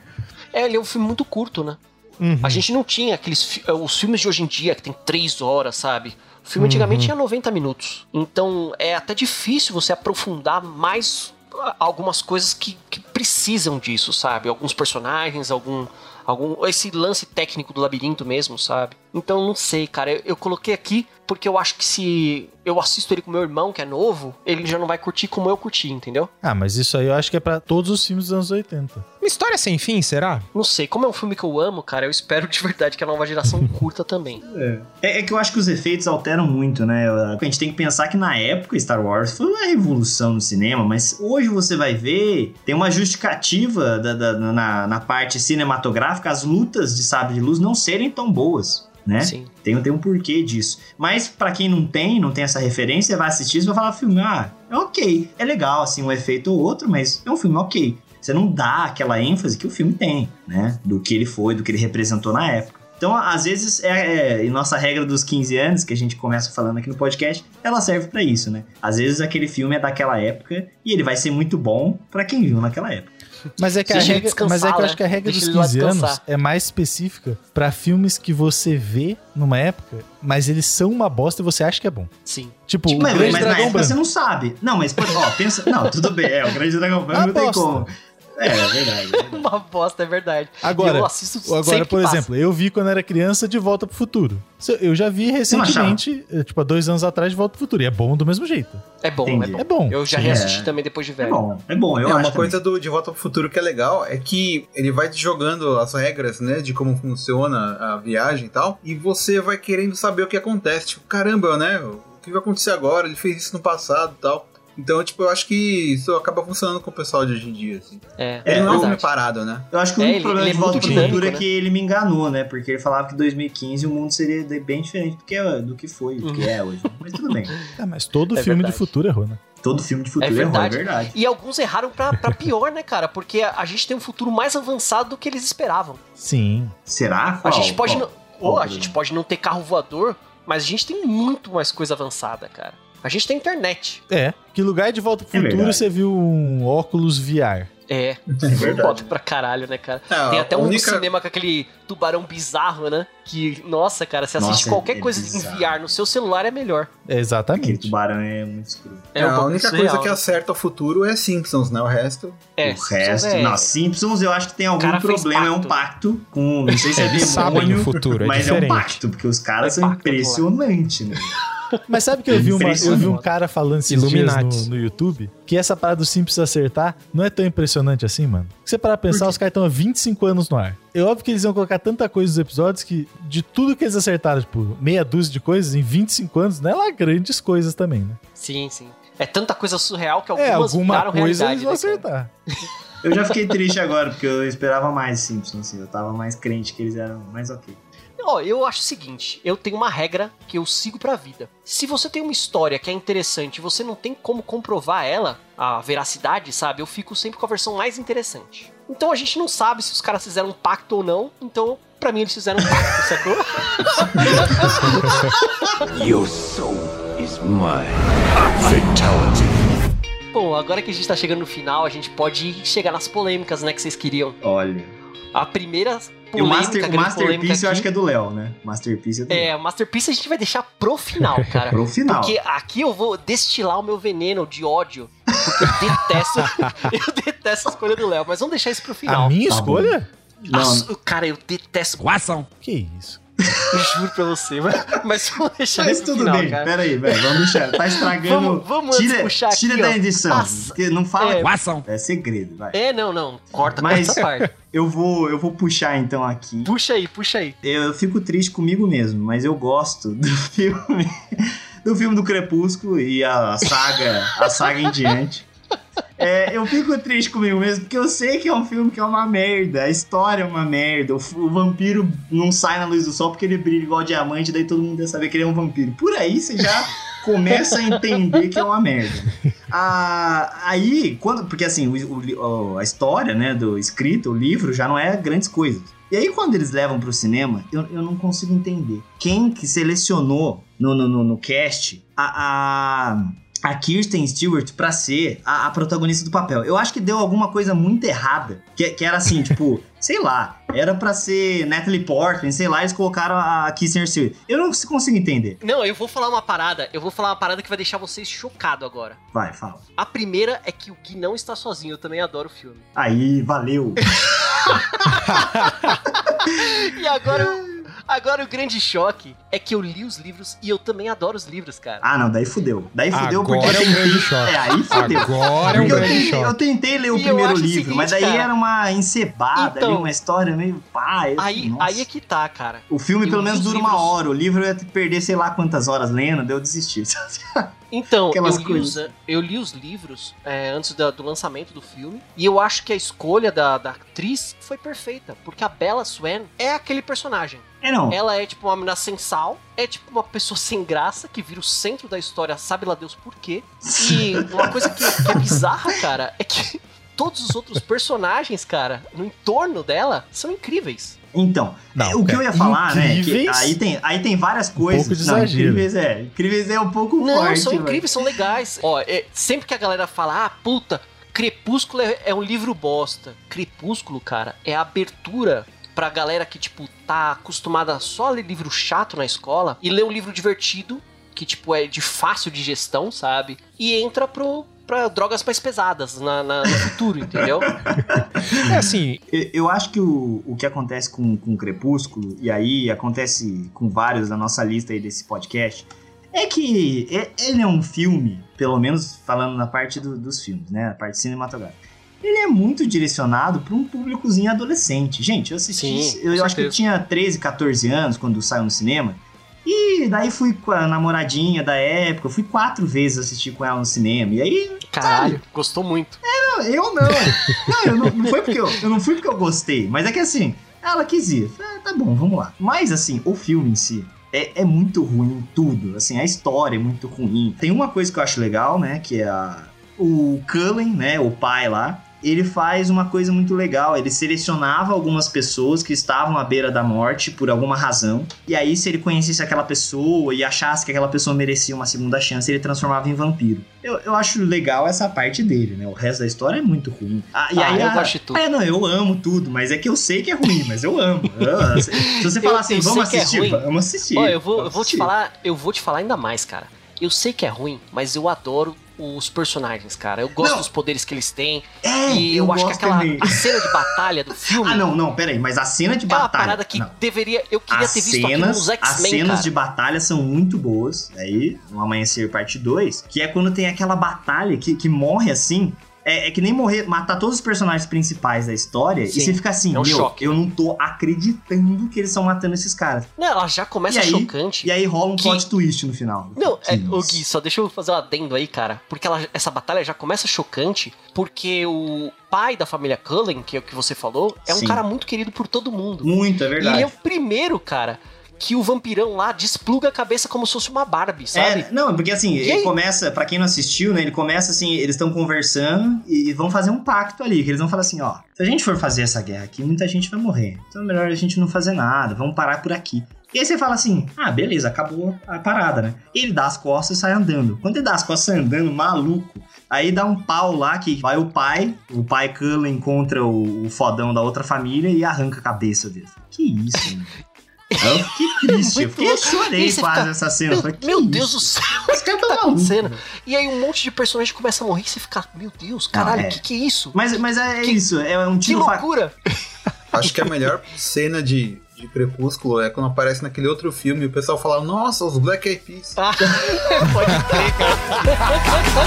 É, ele é um filme muito curto, né? Uhum. A gente não tinha aqueles eh, os filmes de hoje em dia que tem três horas, sabe? O filme Uhum. antigamente tinha 90 minutos. Então é até difícil você aprofundar mais ah, algumas coisas que, que precisam disso, sabe? Alguns personagens, algum. algum esse lance técnico do labirinto mesmo, sabe? Então não sei, cara. Eu, eu coloquei aqui porque eu acho que se eu assisto ele com meu irmão, que é novo, ele já não vai curtir como eu curti, entendeu? Ah, mas isso aí eu acho que é pra todos os filmes dos anos 80. Uma história sem fim, será? Não sei. Como é um filme que eu amo, cara, eu espero de verdade que a nova geração [LAUGHS] curta também. É, é que eu acho que os efeitos alteram muito, né? A gente tem que pensar que na época Star Wars foi uma revolução no cinema, mas hoje você vai ver, tem uma justificativa da- da- na, na parte cinematográfica, as lutas de sabre de luz não serem tão boas. Né? Sim. Tem, tem um porquê disso. Mas pra quem não tem, não tem essa referência, vai assistir e vai falar filme, ah, é ok. É legal, assim, um efeito ou outro, mas é um filme ok. Você não dá aquela ênfase que o filme tem, né? Do que ele foi, do que ele representou na época. Então, às vezes, é, é, e nossa regra dos 15 anos, que a gente começa falando aqui no podcast, ela serve pra isso, né? Às vezes aquele filme é daquela época e ele vai ser muito bom pra quem viu naquela época. Mas é que, a Deixa regra, mas é que eu né? acho que a regra Deixa dos ele lá 15 anos é mais específica pra filmes que você vê numa época, mas eles são uma bosta e você acha que é bom. Sim. Tipo, o mas, Grande mas na Dragão época Branco. você não sabe. Não, mas, ó, pensa. Não, tudo bem, é, o Grande Dragão Branco Ah, não tem como. É, é verdade. [LAUGHS] Uma bosta, é verdade. Agora, eu assisto Agora, por exemplo, eu vi quando era criança De Volta pro Futuro. Eu já vi recentemente, eh, tipo, há dois anos atrás, De Volta pro Futuro. E é bom do mesmo jeito. É bom, Entendi. é bom. É bom. Eu já reassisti é. também depois de É velho. bom, é bom, eu é, acho. uma também. coisa do De Volta pro Futuro que é legal é que ele vai te jogando as regras, né, de como funciona a viagem e tal, e você vai querendo saber o que acontece. Tipo, caramba, né, o que vai acontecer agora? Ele fez isso no passado e tal. Então, tipo, eu acho que isso acaba funcionando com o pessoal de hoje em dia, assim. É, Ele É, não é um filme parado, né? Eu acho que o É, único ele- problema ele é de Volta muito pro Futuro é né? que ele me enganou, né? Porque ele falava que 2015 o mundo seria de- bem diferente do que, é- do que foi, do que é hoje. Mas tudo bem. Ah, [LAUGHS] mas todo É filme verdade. de futuro errou, né? Todo filme de futuro É é, errou, é verdade. E alguns erraram pra, pra pior, né, cara? Porque a, a gente tem um futuro mais avançado do que eles esperavam. Sim. Será? a Qual? gente pode Qual? não. Qual Ou a gente pode não ter carro voador, mas a gente tem muito mais coisa avançada, cara. A gente tem internet. É. Que lugar de Volta pro É Futuro verdade. você viu um óculos VR? É, É verdade. foda pra caralho, né, cara? É, Tem até a um única- cinema com aquele tubarão bizarro, né? Que, nossa, cara, você assiste Nossa, qualquer é coisa bizarro. em VR no seu celular é melhor. É, Aquele exatamente. tubarão é muito escuro. É, um a bagulho única surreal, coisa que né? acerta o futuro é Simpsons, né? O resto. É, o resto. é- Não, Simpsons eu acho que tem algum problema. É um pacto. com. Não sei se é demônio. o futuro, é mas é um diferente. pacto, porque os caras É são impressionantes, né? [LAUGHS] Mas sabe que eu vi, uma, eu vi um cara falando esses no, no YouTube que essa parada do Simpsons acertar não é tão impressionante assim, mano. Se você parar pra pensar, os caras estão há 25 anos no ar. É óbvio que eles iam colocar tanta coisa nos episódios que de tudo que eles acertaram, tipo, meia dúzia de coisas em 25 anos, não é lá grandes coisas também, né? Sim, sim. É tanta coisa surreal que É, algumas alguma viraram coisa realidade. eles vão né, acertar. Eu já fiquei triste agora, porque eu esperava mais Simpsons, assim. Eu tava mais crente que eles eram mais ok. Ó, eu acho o seguinte, eu tenho uma regra que eu sigo pra vida. Se você tem uma história que é interessante e você não tem como comprovar ela, a veracidade, sabe? Eu fico sempre com a versão mais interessante. Então a gente não sabe se os caras fizeram um pacto ou não, então pra mim eles fizeram um pacto, sacou? [LAUGHS] Your soul is mine. Fatality. Bom, agora que a gente tá chegando no final, a gente pode chegar nas polêmicas, né, que vocês queriam. Olha. A primeira E o, polêmica, Master, o Masterpiece polêmica eu acho que é do Léo, né? Masterpiece é do É, Léo. o Masterpiece a gente vai deixar pro final, [LAUGHS] cara. Pro final. Porque aqui eu vou destilar o meu veneno de ódio. Porque eu detesto. [LAUGHS] eu detesto a escolha do Léo. Mas vamos deixar isso pro final. A minha Tá bom. escolha? Não, Nossa, cara, eu detesto. Que isso? [LAUGHS] Juro pra você, mas, mas vamos deixar Mas tudo final, bem, cara. pera aí, velho, vamos deixar. Tá [LAUGHS] estragando. Vamos- vamos tira, puxar tira aqui, da ó. edição. Porque não fala. É. É, segredo, vai. É, não, não. Corta Mas- essa parte. [LAUGHS] Eu vou, eu vou puxar então aqui. Puxa aí, puxa aí. Eu fico triste comigo mesmo, mas eu gosto do filme. Do filme do Crepúsculo e a saga, a saga em diante. É, eu fico triste comigo mesmo, porque eu sei que é um filme que é uma merda, a história é uma merda, o, o vampiro não sai na luz do sol porque ele brilha igual diamante, daí todo mundo ia saber que ele é um vampiro. Por aí você já começa a entender que é uma merda. Ah, aí, quando. Porque assim, o- o- a história, né, do escrito, o livro, já não é grandes coisas. E aí, quando eles levam pro cinema, eu, eu não consigo entender. Quem que selecionou no, no, no, no cast a, a, a Kirsten Stewart pra ser a, a protagonista do papel? Eu acho que deu alguma coisa muito errada. Que, que era assim, [LAUGHS] tipo, sei lá, era pra ser Natalie Portman, sei lá, eles colocaram a Kirsten Stewart. Eu não consigo entender. Não, eu vou falar uma parada. Eu vou falar uma parada que vai deixar vocês chocados agora. Vai, fala. A primeira é que o Gui não está sozinho. Eu também adoro o filme. Aí, valeu. [LAUGHS] E agora, agora o grande choque é que eu li os livros e eu também adoro os livros, cara. Ah, não, daí fudeu. Daí fudeu porque Agora eu é um grande tentei... choque. É, aí fudeu. Agora é um eu grande tentei, eu choque. tentei ler o E primeiro o livro, seguinte, mas daí cara. era uma encebada Então, ali, uma história meio pá. eu- Aí, nossa. aí é que tá, cara. O filme eu pelo menos os dura uma livros. hora, o livro eu ia perder sei lá quantas horas lendo, daí eu desisti. [LAUGHS] Então, eu li, os, eu li os livros é, antes da- do lançamento do filme e eu acho que a escolha da, da atriz foi perfeita, porque a Bella Swan é aquele personagem. É não, Ela é tipo uma menina sem sal, é tipo uma pessoa sem graça que vira o centro da história, sabe lá Deus por quê. E uma coisa que, que é bizarra, cara, é que todos os outros personagens, cara, no entorno dela, são incríveis. Então, Não, é, o que eu ia falar, né? que incríveis? aí, tem, aí tem várias coisas. pouco de não, incríveis é. Incríveis é um pouco Não, forte. são velho. incríveis, são legais. Ó, é, sempre que a galera fala, ah, puta, Crepúsculo é, é um livro bosta. Crepúsculo, cara, é a abertura pra galera que, tipo, tá acostumada só a ler livro chato na escola e ler um livro divertido, que, tipo, é de fácil digestão, sabe? E entra pro. Pra drogas mais pesadas na, na- no futuro, entendeu? [LAUGHS] É assim, Eu, eu acho que o, o que acontece com, com o Crepúsculo, e aí acontece com vários da nossa lista aí desse podcast, é que é- ele é um filme, pelo menos falando na parte do- dos filmes, né? A parte cinematográfica. Ele é muito direcionado para um públicozinho adolescente. Gente, eu assisti. Sim, eu com acho que eu tinha 13, 14 anos quando saiu no cinema. E daí fui com a namoradinha da época, eu fui quatro vezes assistir com ela no cinema. E aí Caralho, gostou muito. não, eu não. Não, eu não, não foi porque eu, eu não fui porque eu gostei, mas é que assim, ela quis ir. Ah, tá bom, vamos lá. Mas assim, o filme em si é, é muito ruim em tudo. Assim, a história é muito ruim. Tem uma coisa que eu acho legal, né? Que é a, o Cullen, né? O pai lá. Ele faz uma coisa muito legal. Ele selecionava algumas pessoas que estavam à beira da morte por alguma razão. E aí, se ele conhecesse aquela pessoa e achasse que aquela pessoa merecia uma segunda chance, ele transformava em vampiro. Eu, eu acho legal essa parte dele, né? O resto da história é muito ruim. Ah, e Ah, aí, eu a- gosto de tudo. É, não, eu amo tudo, mas é que eu sei que é ruim, mas eu amo. [LAUGHS] Eu- se você falar Eu- assim, eu vamos é assistir, ruim. vamos assistir. Eu vou, eu vou te assistir. falar, eu vou te falar ainda mais, cara. Eu sei que é ruim, mas eu adoro os personagens, cara. Eu gosto Não. dos poderes que eles têm. É, e eu, acho que aquela também. a cena de batalha do [LAUGHS] filme Ah, não, não, peraí, mas a cena de é uma batalha. parada que não. deveria. Eu queria As ter visto cenas, nos as X-Men, cenas cara. de batalha são muito boas. Aí, no Amanhecer Parte 2, que é quando tem aquela batalha que, que morre assim. É, é que nem morrer, matar todos os personagens principais da história Sim, e você fica assim, é um meu, choque. eu não tô acreditando que eles estão matando esses caras. Não, ela já começa E aí- chocante. E aí rola um Que- plot twist no final. Não, Que é, ô Gui, só deixa eu fazer um adendo aí, cara. Porque ela- essa batalha já começa chocante, porque o pai da família Cullen, que é o que você falou, é um Sim. cara muito querido por todo mundo. Muito, é E verdade. ele é o primeiro, cara, que o vampirão lá despluga a cabeça como se fosse uma Barbie, sabe? É, não, porque assim, E ele aí? começa, pra quem não assistiu, né, ele começa assim, eles estão conversando e vão fazer um pacto ali, que eles vão falar assim, ó, se a gente for fazer essa guerra aqui, muita gente vai morrer, então é melhor a gente não fazer nada, vamos parar por aqui. E aí você fala assim, ah, beleza, acabou a parada, né? Ele dá as costas e sai andando. Quando ele dá as costas sai andando, maluco, aí dá um pau lá que vai o pai, o pai Cullen encontra o, o fodão da outra família e arranca a cabeça dele. Que isso, [LAUGHS] mano? Eu [LAUGHS] fiquei triste, eu, fiquei, chorei E quase fica, nessa cena. eu Meu, falei, que meu? Deus do céu, Esse cara o que tá acontecendo? E aí um monte de personagem começa a morrer e você fica, meu Deus, caralho, o é. que, que é isso? Mas, mas é Que- isso, é um Que tiro fa- loucura! [LAUGHS] Acho que a melhor cena de, de Crepúsculo é quando aparece naquele outro filme o pessoal fala, nossa, os Black Eyed Peas. Ah, [LAUGHS] pode crer, cara.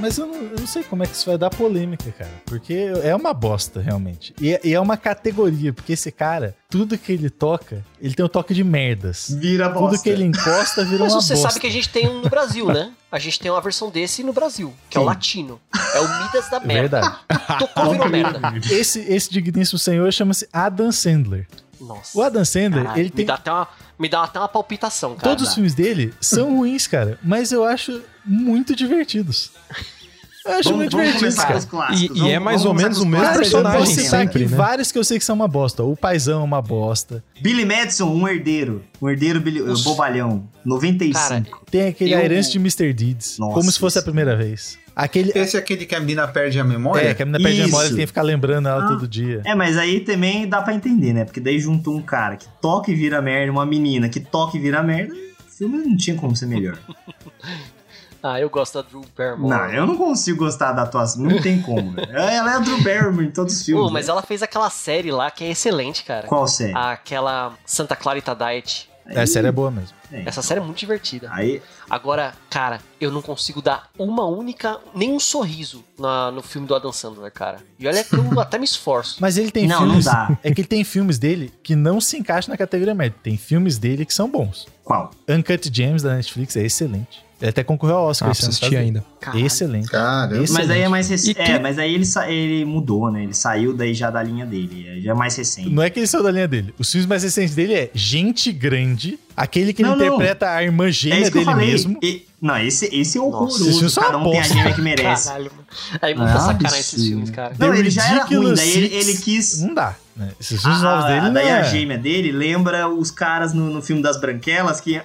Mas eu não, eu não sei como é que isso vai dar polêmica, cara. Porque é uma bosta, realmente. E é, e é uma categoria, porque esse cara, tudo que ele toca, ele tem um toque de merdas. Vira bosta. Tudo que ele encosta vira [LAUGHS] Mas uma você bosta. sabe que a gente tem um no Brasil, né? A gente tem uma versão desse no Brasil, que é o Sim. latino. É o Midas da [LAUGHS] É merda. verdade. Tocou, virou merda. Esse, esse digníssimo senhor chama-se Adam Sandler. Nossa. O Adam Sandler, Caralho, ele tem... me, dá até uma, me dá até uma palpitação, cara. Todos os filmes dele são [LAUGHS] ruins, cara. Mas eu acho muito divertidos. Eu acho Vamos, muito vamos divertidos, começar cara. E- e Vamos- é mais ou menos o mesmo Cara, clássicos. eu vou personagem citar sempre, aqui né? vários que eu sei que são uma bosta. O Paizão é uma bosta. Billy Madison, um herdeiro. Um herdeiro Billy, Os- bobalhão. 95. Cara, Tem aquele Eu- A Herança de Mr. Deeds. Nossa, como se fosse a isso. primeira vez. Aquele... Esse é aquele que a menina perde a memória? É, que a menina perde a memória, Isso. ele tem que ficar lembrando ela Ah. todo dia. É, mas aí também dá pra entender, né? Porque daí juntou um cara que toca e vira merda, uma menina que toca e vira merda. O filme não tinha como ser melhor. [LAUGHS] Ah, eu gosto da Drew Barrymore. Não, eu não consigo gostar da atuação. Não tem como, velho. [LAUGHS] Ela é a Drew Barrymore em todos os filmes. Pô, mas né? ela fez aquela série lá que é excelente, cara. Qual série? Aquela Santa Clarita Diet. É, a série é boa mesmo. É. Essa série é muito divertida. Aí, Agora, cara, eu não consigo dar uma única, nem um sorriso na- no filme do Adam Sandler, cara. E olha que eu [LAUGHS] até me esforço. Mas ele tem Não, não filmes. dá. É que ele tem filmes dele que não se encaixam na categoria média. Tem filmes dele que são bons. qual? Uncut Gems da Netflix é excelente. Ele até concorreu ao Oscar Ah, esse assisti ainda. Caralho. Excelente. Caramba. Esse- Mas aí é mais recente. É, mas aí ele, sa- ele mudou, né? Ele saiu daí já da linha dele. é, Já é mais recente. Não é que ele saiu da linha dele. Os filmes mais recentes dele é Gente Grande, aquele que Não, ele não. interpreta a irmã É gêmea isso que eu dele falei. mesmo. E- não, esse, esse é Nossa, horroroso. esse filme é Cada um tem a bosta. gêmea que merece. Caralho. Aí Ah, muita sacanagem esses filmes, cara. Não, The ele já era ruim, daí ele, ele quis. Não dá. Né? Esses filmes novos Ah, dele daí não a é... gêmea dele lembra os caras no, no filme das branquelas que.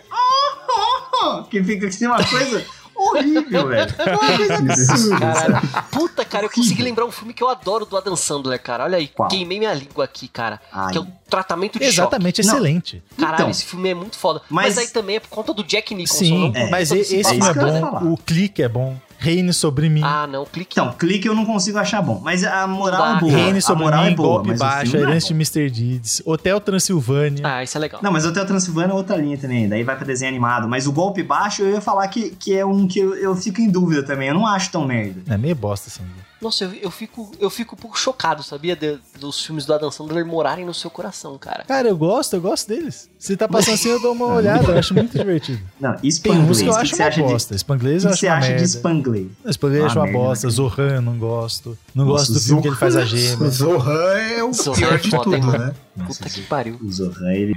Que fica assim uma coisa horrível, velho. Uma coisa absurda. Caralho. Puta, cara, eu consegui lembrar um filme que eu adoro do Adam Sandler, cara. Olha aí, Qual? queimei minha língua aqui, cara. Ai. Que é o tratamento de Exatamente, Não. excelente. choque. Caralho, Então. esse filme é muito foda. Mas, Mas- aí também é por conta do Jack Nicholson. Sim, não é. mas e- desse esse filme é ia bom. O clique é bom. Reine sobre mim. Ah, não, clique. Então, clique eu não consigo achar bom. Mas a moral é boa. Reine a sobre moral mim, é boa, golpe baixo, é Herança de bom. Mr. Deeds, Hotel Transilvânia. Ah, isso é legal. Não, mas Hotel Transilvânia é outra linha também, daí vai pra desenho animado. Mas o golpe baixo eu ia falar que, que é um que eu, eu fico em dúvida também, eu não acho tão merda. É meio bosta, assim. Nossa, eu, eu fico, eu fico um pouco chocado, sabia? de- dos filmes do Adam Sandler morarem no seu coração, cara. Cara, eu gosto, eu gosto deles. Se tá passando assim, eu dou uma [LAUGHS] olhada, eu acho muito divertido. Não, Tem uns que eu acho que você uma acha de... bosta. O eu que acho você uma acha merda. de Spanglês? Spanglês eu acho Ah, uma merda, bosta. Zohan, não gosto. Não Nossa, gosto do filme que ele faz a gêmea. Zohan é o Zohan pior é de foda, tudo, hein, né? Puta que pariu. O Zohan, ele...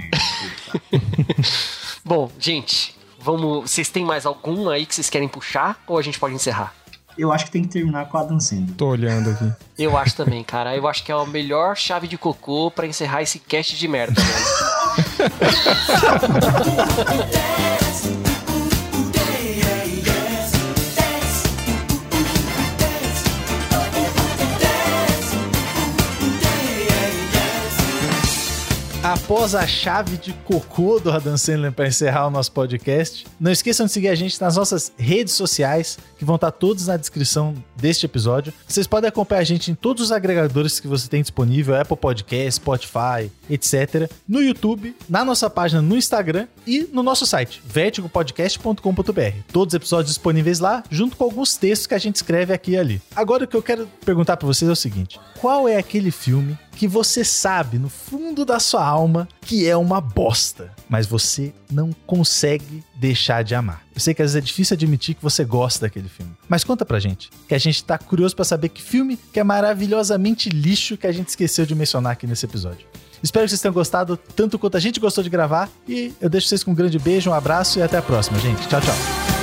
[LAUGHS] Bom, gente, vamos. Vocês têm mais algum aí que vocês querem puxar? Ou a gente pode encerrar? Eu acho que tem que terminar com a Adam Sandler. Tô olhando aqui. Eu acho também, cara. Eu acho que é a melhor chave de cocô pra encerrar esse cast de merda, velho. [LAUGHS] Após a chave de cocô do Adam Sandler para encerrar o nosso podcast, não esqueçam de seguir a gente nas nossas redes sociais, que vão estar todos na descrição deste episódio. Vocês podem acompanhar a gente em todos os agregadores que você tem disponível, Apple Podcast, Spotify, etc. No YouTube, na nossa página no Instagram e no nosso site, vertigopodcast.com.br. Todos os episódios disponíveis lá, junto com alguns textos que a gente escreve aqui e ali. Agora o que eu quero perguntar para vocês é o seguinte: qual é aquele filme que você sabe no fundo da sua alma que é uma bosta, mas você não consegue deixar de amar? Eu sei que às vezes é difícil admitir que você gosta daquele filme, mas conta pra gente, que a gente tá curioso pra saber que filme que é maravilhosamente lixo que a gente esqueceu de mencionar aqui nesse episódio. Espero que vocês tenham gostado tanto quanto a gente gostou de gravar e eu deixo vocês com um grande beijo, um abraço e até a próxima, gente. Tchau, tchau.